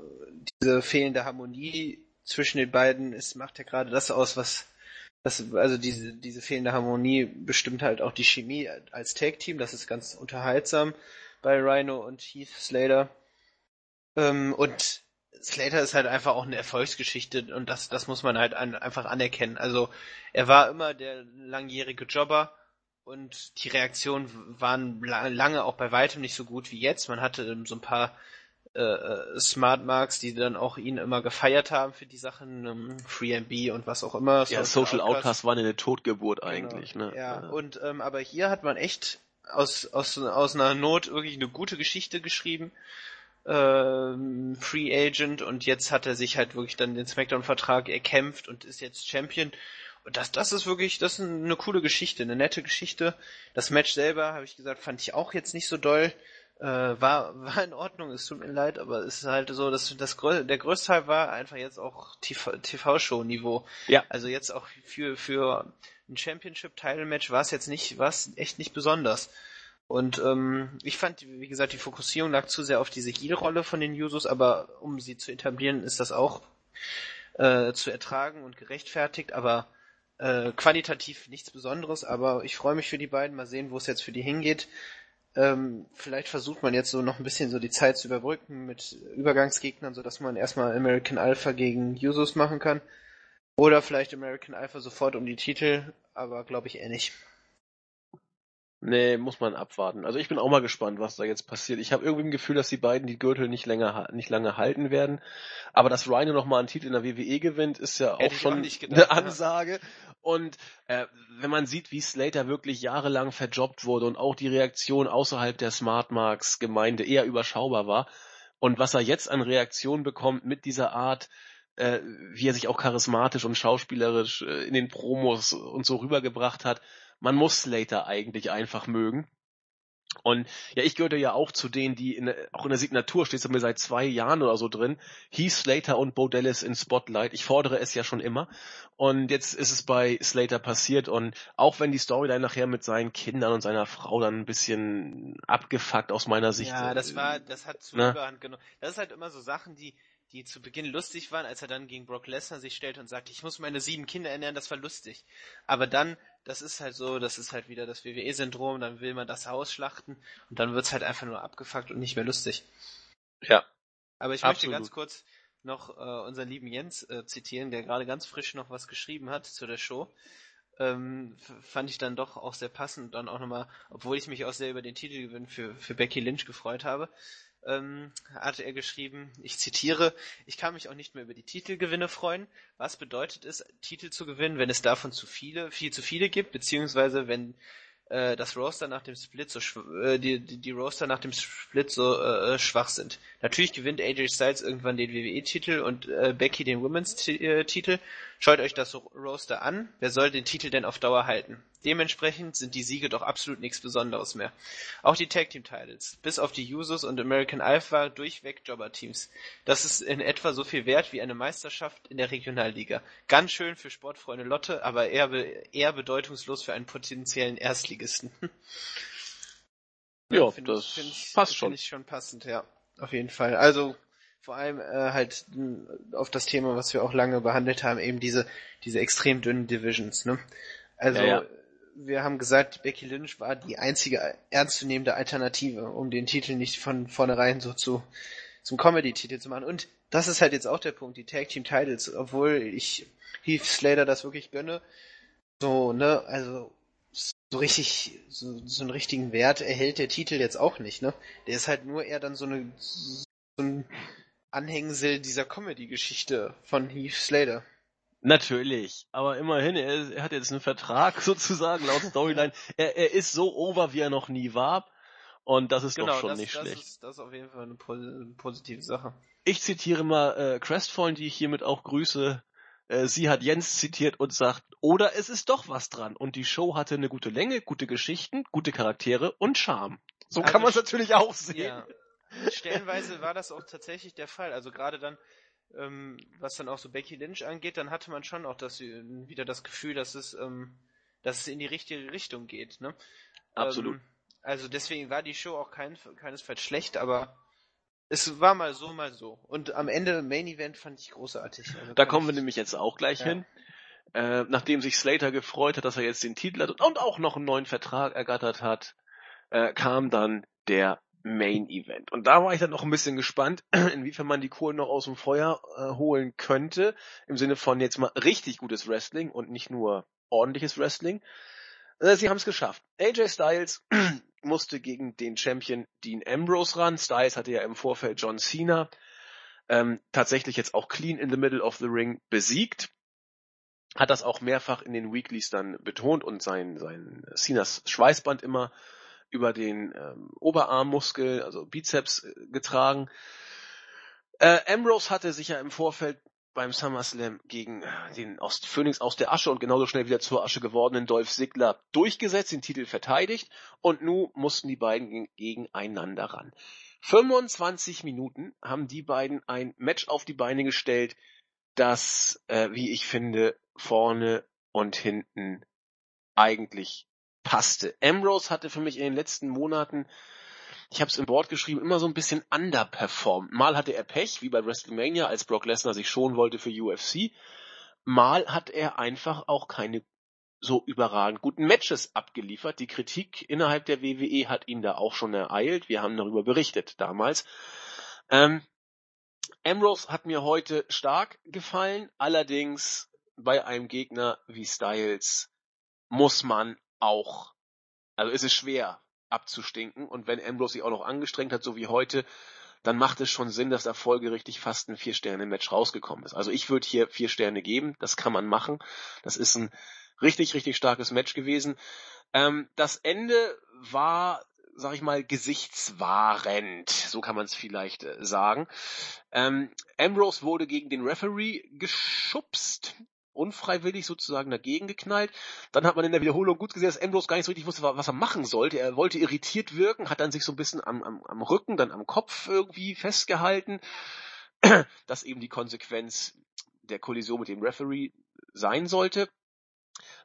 Speaker 2: diese fehlende Harmonie zwischen den beiden, es macht ja gerade das aus, was das, also diese, diese fehlende Harmonie bestimmt halt auch die Chemie als Tag Team. Das ist ganz unterhaltsam bei Rhino und Heath Slater. Ähm, und Slater ist halt einfach auch eine Erfolgsgeschichte und das, das muss man halt an, einfach anerkennen. Also er war immer der langjährige Jobber und die Reaktionen waren lange auch bei weitem nicht so gut wie jetzt. Man hatte so ein paar äh, äh, Smart Marks, die dann auch ihn immer gefeiert haben für die Sachen, ähm, FreeMB und was auch immer.
Speaker 1: Ja, Social Outcast, Outcast war eine Totgeburt genau. eigentlich. Ne?
Speaker 2: Ja, ja, und ähm, aber hier hat man echt aus, aus, aus einer Not wirklich eine gute Geschichte geschrieben ähm, Free Agent und jetzt hat er sich halt wirklich dann den Smackdown-Vertrag erkämpft und ist jetzt Champion. Und das, das ist wirklich, das ist eine coole Geschichte, eine nette Geschichte. Das Match selber, habe ich gesagt, fand ich auch jetzt nicht so doll. Äh, war, war in Ordnung, es tut mir leid, aber es ist halt so, dass das der größte Teil war einfach jetzt auch TV-Show-Niveau.
Speaker 1: Ja.
Speaker 2: Also jetzt auch für, für ein Championship-Title-Match war es jetzt nicht, war es echt nicht besonders. Und ähm, ich fand, wie gesagt, die Fokussierung lag zu sehr auf diese Heal-Rolle von den Jusos, aber um sie zu etablieren, ist das auch äh, zu ertragen und gerechtfertigt, aber äh, qualitativ nichts Besonderes, aber ich freue mich für die beiden, mal sehen, wo es jetzt für die hingeht. Ähm, vielleicht versucht man jetzt so noch ein bisschen so die Zeit zu überbrücken mit Übergangsgegnern, so dass man erstmal American Alpha gegen Jusos machen kann. Oder vielleicht American Alpha sofort um die Titel, aber glaube ich eher nicht.
Speaker 1: Nee, muss man abwarten. Also ich bin auch mal gespannt, was da jetzt passiert. Ich habe irgendwie ein Gefühl, dass die beiden die Gürtel nicht länger nicht lange halten werden. Aber dass Rhino noch mal einen Titel in der WWE gewinnt, ist ja auch schon auch gedacht, eine Ansage. Und äh, wenn man sieht, wie Slater wirklich jahrelang verjobbt wurde und auch die Reaktion außerhalb der Smartmarks Gemeinde eher überschaubar war und was er jetzt an Reaktion bekommt mit dieser Art, äh, wie er sich auch charismatisch und schauspielerisch äh, in den Promos und so rübergebracht hat, man muss Slater eigentlich einfach mögen. Und ja, ich gehörte ja auch zu denen, die in, auch in der Signatur steht es mir seit zwei Jahren oder so drin. Heath Slater und Bo Dallas in Spotlight. Ich fordere es ja schon immer. Und jetzt ist es bei Slater passiert. Und auch wenn die Storyline nachher mit seinen Kindern und seiner Frau dann ein bisschen abgefuckt aus meiner Sicht.
Speaker 2: Ja, das war, das hat zu ne? Überhand genommen. Das ist halt immer so Sachen, die, die zu Beginn lustig waren, als er dann gegen Brock Lesnar sich stellt und sagt, ich muss meine sieben Kinder ernähren, das war lustig. Aber dann, das ist halt so, das ist halt wieder das WWE-Syndrom, dann will man das ausschlachten und dann wird's halt einfach nur abgefuckt und nicht mehr lustig.
Speaker 1: Ja.
Speaker 2: Aber ich Absolut. möchte ganz kurz noch äh, unseren lieben Jens äh, zitieren, der gerade ganz frisch noch was geschrieben hat zu der Show. Ähm, fand ich dann doch auch sehr passend und dann auch nochmal, obwohl ich mich auch sehr über den Titelgewinn für, für Becky Lynch gefreut habe, ähm, hatte er geschrieben, ich zitiere, ich kann mich auch nicht mehr über die Titelgewinne freuen. Was bedeutet es, Titel zu gewinnen, wenn es davon zu viele, viel zu viele gibt, beziehungsweise wenn äh, das Roster nach dem Split so äh, die, die, die Roster nach dem Split so äh, äh schwach sind. Natürlich gewinnt AJ Styles irgendwann den WWE-Titel und äh, Becky den Women's-Titel. Äh, Schaut euch das Roster an. Wer soll den Titel denn auf Dauer halten? Dementsprechend sind die Siege doch absolut nichts Besonderes mehr. Auch die Tag Team Titles, bis auf die Usos und American Alpha durchweg Jobber Teams. Das ist in etwa so viel wert wie eine Meisterschaft in der Regionalliga. Ganz schön für Sportfreunde Lotte, aber eher, be eher bedeutungslos für einen potenziellen Erstligisten.
Speaker 1: ja, find das find ich, passt schon.
Speaker 2: Finde ich schon passend, ja. Auf jeden Fall. Also vor allem äh, halt auf das Thema, was wir auch lange behandelt haben, eben diese diese extrem dünnen Divisions. Ne? Also ja, ja. wir haben gesagt, Becky Lynch war die einzige ernstzunehmende Alternative, um den Titel nicht von vornherein so zu zum Comedy-Titel zu machen. Und das ist halt jetzt auch der Punkt, die Tag Team Titles, obwohl ich Heath Slater das wirklich gönne, so, ne, also so richtig, so, so einen richtigen Wert erhält der Titel jetzt auch nicht, ne? Der ist halt nur eher dann so eine so ein Anhängsel dieser Comedy-Geschichte von Heath Slater.
Speaker 1: Natürlich, aber immerhin, er, er, hat jetzt einen Vertrag sozusagen laut Storyline. Er, er ist so over, wie er noch nie war. Und das ist genau, doch schon
Speaker 2: das,
Speaker 1: nicht
Speaker 2: das
Speaker 1: schlecht.
Speaker 2: Ist, das ist auf jeden Fall eine, eine positive Sache.
Speaker 1: Ich zitiere mal äh, Crestfallen, die ich hiermit auch grüße. Äh, sie hat Jens zitiert und sagt, oder es ist doch was dran. Und die Show hatte eine gute Länge, gute Geschichten, gute Charaktere und Charme. So also kann man es natürlich auch sehen. Ja.
Speaker 2: Stellenweise war das auch tatsächlich der Fall. Also gerade dann, ähm, was dann auch so Becky Lynch angeht, dann hatte man schon auch das, wieder das Gefühl, dass es, ähm, dass es in die richtige Richtung geht. Ne?
Speaker 1: Absolut.
Speaker 2: Ähm, also deswegen war die Show auch kein, keinesfalls schlecht, aber es war mal so, mal so. Und am Ende Main Event fand ich großartig.
Speaker 1: Also da kommen wir nämlich jetzt auch gleich ja. hin. Äh, nachdem sich Slater gefreut hat, dass er jetzt den Titel hat und auch noch einen neuen Vertrag ergattert hat, äh, kam dann der Main Event. Und da war ich dann noch ein bisschen gespannt, inwiefern man die Kohlen noch aus dem Feuer äh, holen könnte. Im Sinne von jetzt mal richtig gutes Wrestling und nicht nur ordentliches Wrestling. Äh, sie haben es geschafft. AJ Styles musste gegen den Champion Dean Ambrose ran. Styles hatte ja im Vorfeld John Cena ähm, tatsächlich jetzt auch clean in the middle of the ring besiegt. Hat das auch mehrfach in den Weeklies dann betont und sein, sein Cenas Schweißband immer über den ähm, Oberarmmuskel, also Bizeps äh, getragen. Äh, Ambrose hatte sich ja im Vorfeld beim SummerSlam gegen den aus Phoenix aus der Asche und genauso schnell wieder zur Asche gewordenen Dolph Ziggler durchgesetzt, den Titel verteidigt und nun mussten die beiden gegeneinander ran. 25 Minuten haben die beiden ein Match auf die Beine gestellt, das, äh, wie ich finde, vorne und hinten eigentlich passte. Ambrose hatte für mich in den letzten Monaten ich habe es im Board geschrieben, immer so ein bisschen underperformed. Mal hatte er Pech, wie bei WrestleMania, als Brock Lesnar sich schonen wollte für UFC. Mal hat er einfach auch keine so überragend guten Matches abgeliefert. Die Kritik innerhalb der WWE hat ihn da auch schon ereilt. Wir haben darüber berichtet damals. Ähm, Ambrose hat mir heute stark gefallen, allerdings bei einem Gegner wie Styles muss man auch, also ist es schwer, abzustinken. Und wenn Ambrose sich auch noch angestrengt hat, so wie heute, dann macht es schon Sinn, dass da folgerichtig fast ein Vier-Sterne-Match rausgekommen ist. Also ich würde hier vier Sterne geben, das kann man machen. Das ist ein richtig, richtig starkes Match gewesen. Ähm, das Ende war, sag ich mal, gesichtswahrend, so kann man es vielleicht äh, sagen. Ähm, Ambrose wurde gegen den Referee geschubst unfreiwillig sozusagen dagegen geknallt. Dann hat man in der Wiederholung gut gesehen, dass Ambrose gar nicht so richtig wusste, was er machen sollte. Er wollte irritiert wirken, hat dann sich so ein bisschen am, am, am Rücken, dann am Kopf irgendwie festgehalten. dass eben die Konsequenz der Kollision mit dem Referee sein sollte.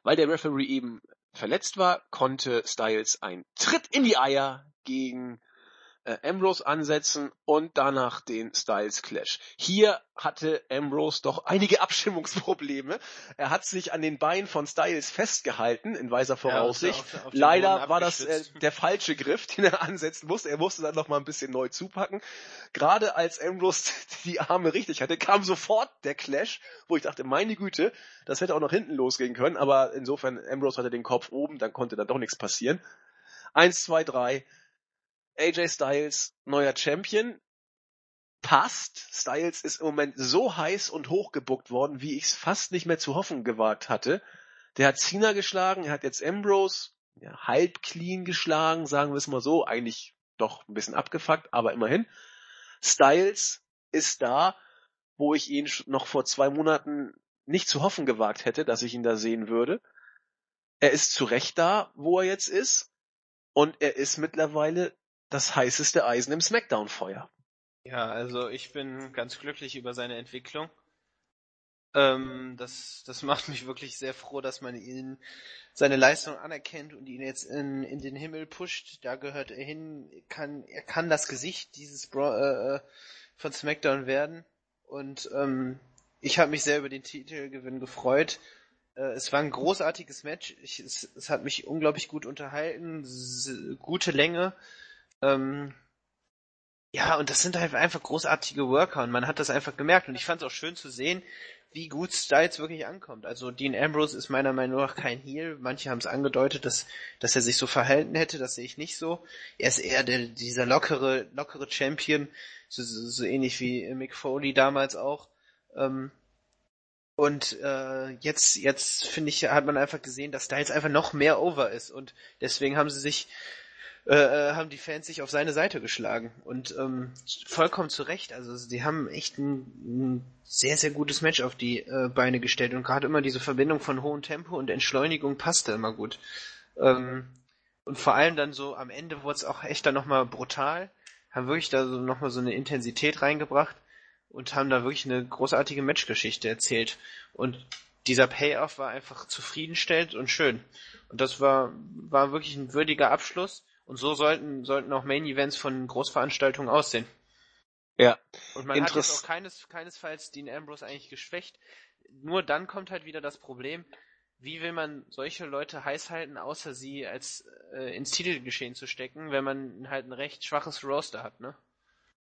Speaker 1: Weil der Referee eben verletzt war, konnte Styles einen Tritt in die Eier gegen äh, Ambrose ansetzen und danach den Styles Clash. Hier hatte Ambrose doch einige Abstimmungsprobleme. Er hat sich an den Beinen von Styles festgehalten, in weiser Voraussicht. Ja, auf, auf Leider war das äh, der falsche Griff, den er ansetzen musste. Er musste dann noch mal ein bisschen neu zupacken. Gerade als Ambrose die Arme richtig hatte, kam sofort der Clash, wo ich dachte, meine Güte, das hätte auch noch hinten losgehen können. Aber insofern, Ambrose hatte den Kopf oben, dann konnte da doch nichts passieren. Eins, zwei, drei. AJ Styles neuer Champion. Passt. Styles ist im Moment so heiß und hochgebuckt worden, wie ich es fast nicht mehr zu hoffen gewagt hatte. Der hat Cena geschlagen, er hat jetzt Ambrose ja, halb clean geschlagen, sagen wir es mal so. Eigentlich doch ein bisschen abgefuckt, aber immerhin. Styles ist da, wo ich ihn noch vor zwei Monaten nicht zu hoffen gewagt hätte, dass ich ihn da sehen würde. Er ist zu Recht da, wo er jetzt ist. Und er ist mittlerweile das heißeste Eisen im Smackdown-Feuer.
Speaker 2: Ja, also ich bin ganz glücklich über seine Entwicklung. Ähm, das, das macht mich wirklich sehr froh, dass man ihn seine Leistung anerkennt und ihn jetzt in, in den Himmel pusht. Da gehört er hin. Kann, er kann das Gesicht dieses Bra äh, äh von SmackDown werden. Und ähm, ich habe mich sehr über den Titelgewinn gefreut. Äh, es war ein großartiges Match. Ich, es, es hat mich unglaublich gut unterhalten. gute Länge. Ähm, Ja, und das sind halt einfach großartige Worker und man hat das einfach gemerkt und ich fand es auch schön zu sehen, wie gut Styles wirklich ankommt. Also Dean Ambrose ist meiner Meinung nach kein Heel. Manche haben es angedeutet, dass, dass er sich so verhalten hätte. Das sehe ich nicht so. Er ist eher der, dieser lockere, lockere Champion, so, so, so ähnlich wie Mick Foley damals auch. Ähm, und äh, jetzt, jetzt finde ich, hat man einfach gesehen, dass Styles einfach noch mehr over ist und deswegen haben sie sich äh, äh, haben die Fans sich auf seine Seite geschlagen. Und ähm, vollkommen zu Recht. Also sie haben echt ein, ein sehr, sehr gutes Match auf die äh, Beine gestellt. Und gerade immer diese Verbindung von hohem Tempo und Entschleunigung passte immer gut. Ähm, und vor allem dann so am Ende wurde es auch echt dann nochmal brutal. Haben wirklich da so nochmal so eine Intensität reingebracht und haben da wirklich eine großartige Matchgeschichte erzählt. Und dieser Payoff war einfach zufriedenstellend und schön. Und das war, war wirklich ein würdiger Abschluss. Und so sollten, sollten auch Main Events von Großveranstaltungen aussehen.
Speaker 1: Ja.
Speaker 2: Und man hat jetzt auch keines, keinesfalls Dean Ambrose eigentlich geschwächt. Nur dann kommt halt wieder das Problem, wie will man solche Leute heiß halten, außer sie als äh, ins Titelgeschehen zu stecken, wenn man halt ein recht schwaches Roster hat, ne?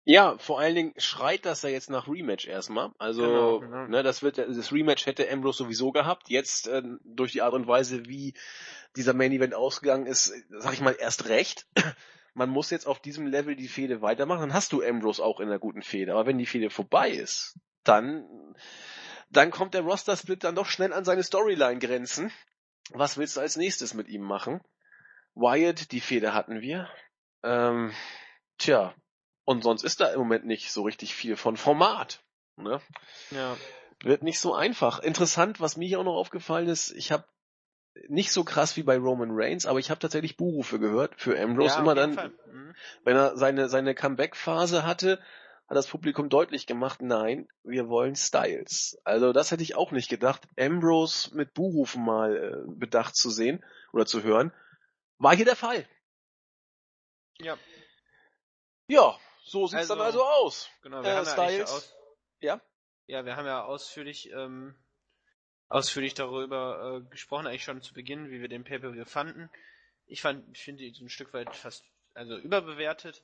Speaker 1: Ja, vor allen Dingen schreit das ja jetzt nach Rematch erstmal. Also,
Speaker 2: Genau, genau.
Speaker 1: ne, das wird das Rematch hätte Ambrose sowieso gehabt. Jetzt äh, durch die Art und Weise, wie dieser Main Event ausgegangen ist, sag ich mal erst recht. Man muss jetzt auf diesem Level die Fehde weitermachen, dann hast du Ambrose auch in einer guten Fehde. Aber wenn die Fehde vorbei ist, dann dann kommt der Roster Split dann doch schnell an seine Storyline Grenzen. Was willst du als nächstes mit ihm machen? Wyatt, die Fehde hatten wir. Ähm, tja, und sonst ist da im Moment nicht so richtig viel von Format. Ne?
Speaker 2: Ja.
Speaker 1: Wird nicht so einfach. Interessant, was mir hier auch noch aufgefallen ist, ich habe nicht so krass wie bei Roman Reigns, aber ich habe tatsächlich Buhrufe gehört für Ambrose.
Speaker 2: ja,
Speaker 1: Immer dann.
Speaker 2: Mhm.
Speaker 1: wenn er seine, seine Comeback-Phase hatte, hat das Publikum deutlich gemacht, nein, wir wollen Styles. Also das hätte ich auch nicht gedacht, Ambrose mit Buhrufen mal äh, bedacht zu sehen oder zu hören. War hier der Fall.
Speaker 2: Ja,
Speaker 1: Ja, so sieht's
Speaker 2: Also,
Speaker 1: dann also aus.
Speaker 2: genau. Wir
Speaker 1: Äh,
Speaker 2: haben ja
Speaker 1: Styles?
Speaker 2: aus,
Speaker 1: Ja?
Speaker 2: ja, wir haben ja ausführlich, ähm, ausführlich darüber äh, gesprochen, eigentlich schon zu Beginn, wie wir den Pay-Per-View fanden. Ich fand, ich finde ihn so ein Stück weit fast, also überbewertet.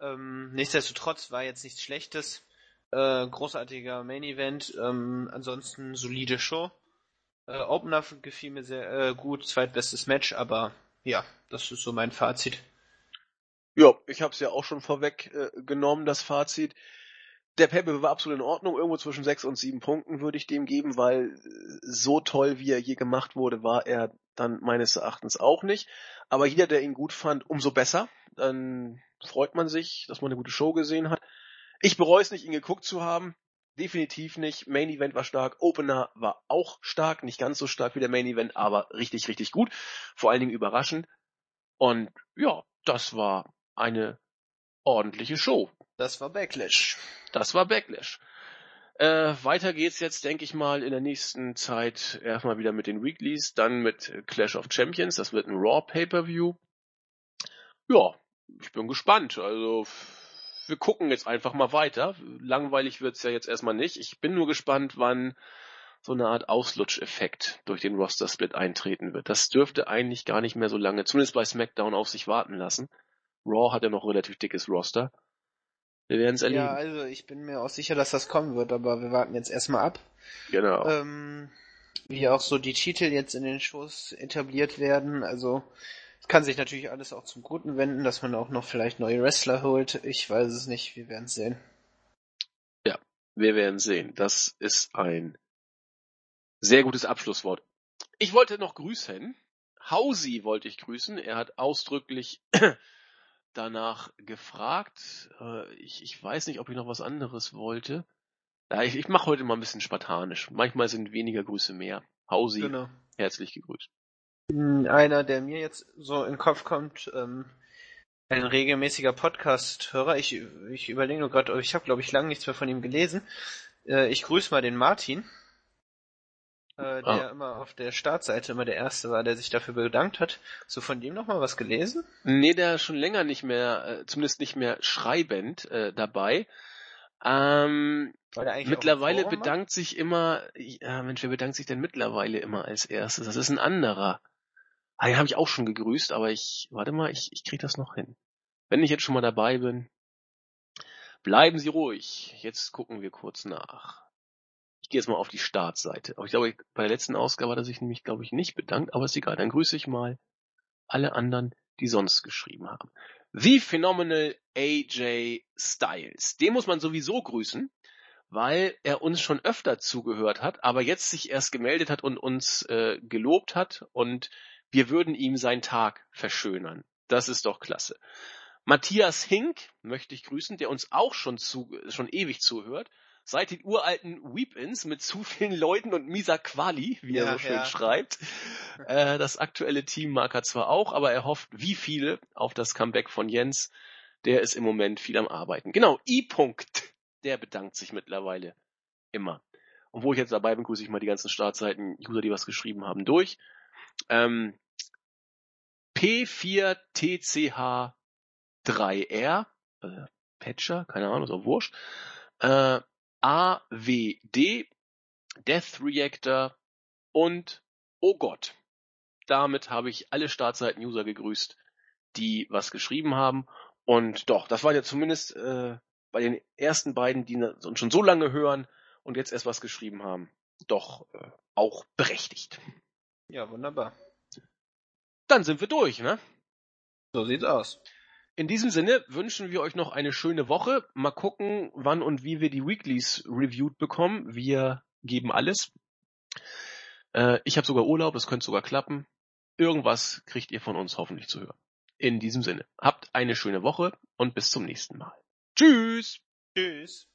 Speaker 2: Ähm, nichtsdestotrotz war jetzt nichts Schlechtes. Äh, großartiger Main Event, ähm, ansonsten solide Show. Äh, Opener gefiel mir sehr äh, gut, zweitbestes Match, aber ja, das ist so mein Fazit.
Speaker 1: Ja, ich habe es ja auch schon vorweg äh, genommen, das Fazit. Der Pepe war absolut in Ordnung, irgendwo zwischen sechs und sieben Punkten würde ich dem geben, weil so toll, wie er je gemacht wurde, war er dann meines Erachtens auch nicht. Aber jeder, der ihn gut fand, umso besser. Dann freut man sich, dass man eine gute Show gesehen hat. Ich bereue es nicht, ihn geguckt zu haben. Definitiv nicht. Main Event war stark. Opener war auch stark. Nicht ganz so stark wie der Main Event, aber richtig, richtig gut. Vor allen Dingen überraschend. Und ja, das war eine ordentliche Show.
Speaker 2: Das war Backlash.
Speaker 1: Das war Backlash. Äh, weiter geht's jetzt, denke ich mal, in der nächsten Zeit erstmal wieder mit den Weeklies, dann mit Clash of Champions. Das wird ein Raw Pay-Per-View. Ja, ich bin gespannt. Also, wir gucken jetzt einfach mal weiter. Langweilig wird's ja jetzt erstmal nicht. Ich bin nur gespannt, wann so eine Art Auslutscheffekt durch den Roster-Split eintreten wird. Das dürfte eigentlich gar nicht mehr so lange, zumindest bei SmackDown, auf sich warten lassen. Raw hat ja noch relativ dickes Roster. Wir werden es erleben.
Speaker 2: Ja, also ich bin mir auch sicher, dass das kommen wird, aber wir warten jetzt erstmal ab.
Speaker 1: genau.
Speaker 2: Ähm, wie auch so die Titel jetzt in den Shows etabliert werden. Also es kann sich natürlich alles auch zum Guten wenden, dass man auch noch vielleicht neue Wrestler holt. Ich weiß es nicht, wir werden es sehen.
Speaker 1: Wir werden sehen. Das ist ein sehr gutes Abschlusswort. Ich wollte noch grüßen. Hausi wollte ich grüßen. Er hat ausdrücklich danach gefragt. Äh, Ich, ich weiß nicht, ob ich noch was anderes wollte. Ja, ich, ich mache heute mal ein bisschen spartanisch. Manchmal sind weniger Grüße mehr. Hausi,
Speaker 2: Genau.
Speaker 1: herzlich gegrüßt.
Speaker 2: Einer, der mir jetzt so in den Kopf kommt, ähm, ein regelmäßiger Podcast-Hörer. Ich, ich überlege nur gerade, ich habe glaube ich lange nichts mehr von ihm gelesen. Äh, ich grüße mal den Martin, äh, der
Speaker 1: Ah.
Speaker 2: immer auf der Startseite immer der Erste war, der sich dafür bedankt hat. So von dem noch mal was gelesen?
Speaker 1: Nee, der ist schon länger nicht mehr, äh, zumindest nicht mehr schreibend äh, dabei. Ähm, Mittlerweile bedankt sich immer, ja Mensch, wer bedankt sich denn mittlerweile immer als erstes? Das ist ein anderer. Ah, den habe ich auch schon gegrüßt, aber ich, warte mal, ich, ich krieg das noch hin. Wenn ich jetzt schon mal dabei bin. Bleiben Sie ruhig. Jetzt gucken wir kurz nach. Gehe jetzt mal auf die Startseite. Aber ich glaube, bei der letzten Ausgabe hat er sich nämlich, glaube ich, nicht bedankt, aber ist egal. Dann grüße ich mal alle anderen, die sonst geschrieben haben. The Phenomenal AJ Styles. Den muss man sowieso grüßen, weil er uns schon öfter zugehört hat, aber jetzt sich erst gemeldet hat und uns äh, gelobt hat und wir würden ihm seinen Tag verschönern. Das ist doch klasse. Matthias Hink möchte ich grüßen, der uns auch schon zu, schon ewig zuhört. Seit den uralten Weep-Ins mit zu vielen Leuten und mieser Quali, wie er
Speaker 2: Ja,
Speaker 1: so schön
Speaker 2: ja.
Speaker 1: schreibt. Äh, das aktuelle Team mag er zwar auch, aber er hofft wie viele auf das Comeback von Jens. Der ist im Moment viel am Arbeiten. Genau, I-Punkt, der bedankt sich mittlerweile immer. Und wo ich jetzt dabei bin, grüße ich mal die ganzen Startseiten, User, die was geschrieben haben, durch. Ähm, P4TCH3R, äh, Patcher, keine Ahnung, ist auch wurscht. Äh, AWD, Death Reactor und Oh Gott. Damit habe ich alle Startseiten-User gegrüßt, die was geschrieben haben. Und doch, das waren ja zumindest äh, bei den ersten beiden, die uns schon so lange hören und jetzt erst was geschrieben haben, doch äh, auch berechtigt.
Speaker 2: Ja, wunderbar.
Speaker 1: Dann sind wir durch, ne?
Speaker 2: So sieht's aus.
Speaker 1: In diesem Sinne wünschen wir euch noch eine schöne Woche. Mal gucken, wann und wie wir die Weeklies reviewed bekommen. Wir geben alles. Äh, ich habe sogar Urlaub, es könnte sogar klappen. Irgendwas kriegt ihr von uns hoffentlich zu hören. In diesem Sinne, habt eine schöne Woche und bis zum nächsten Mal. Tschüss!
Speaker 2: Tschüss.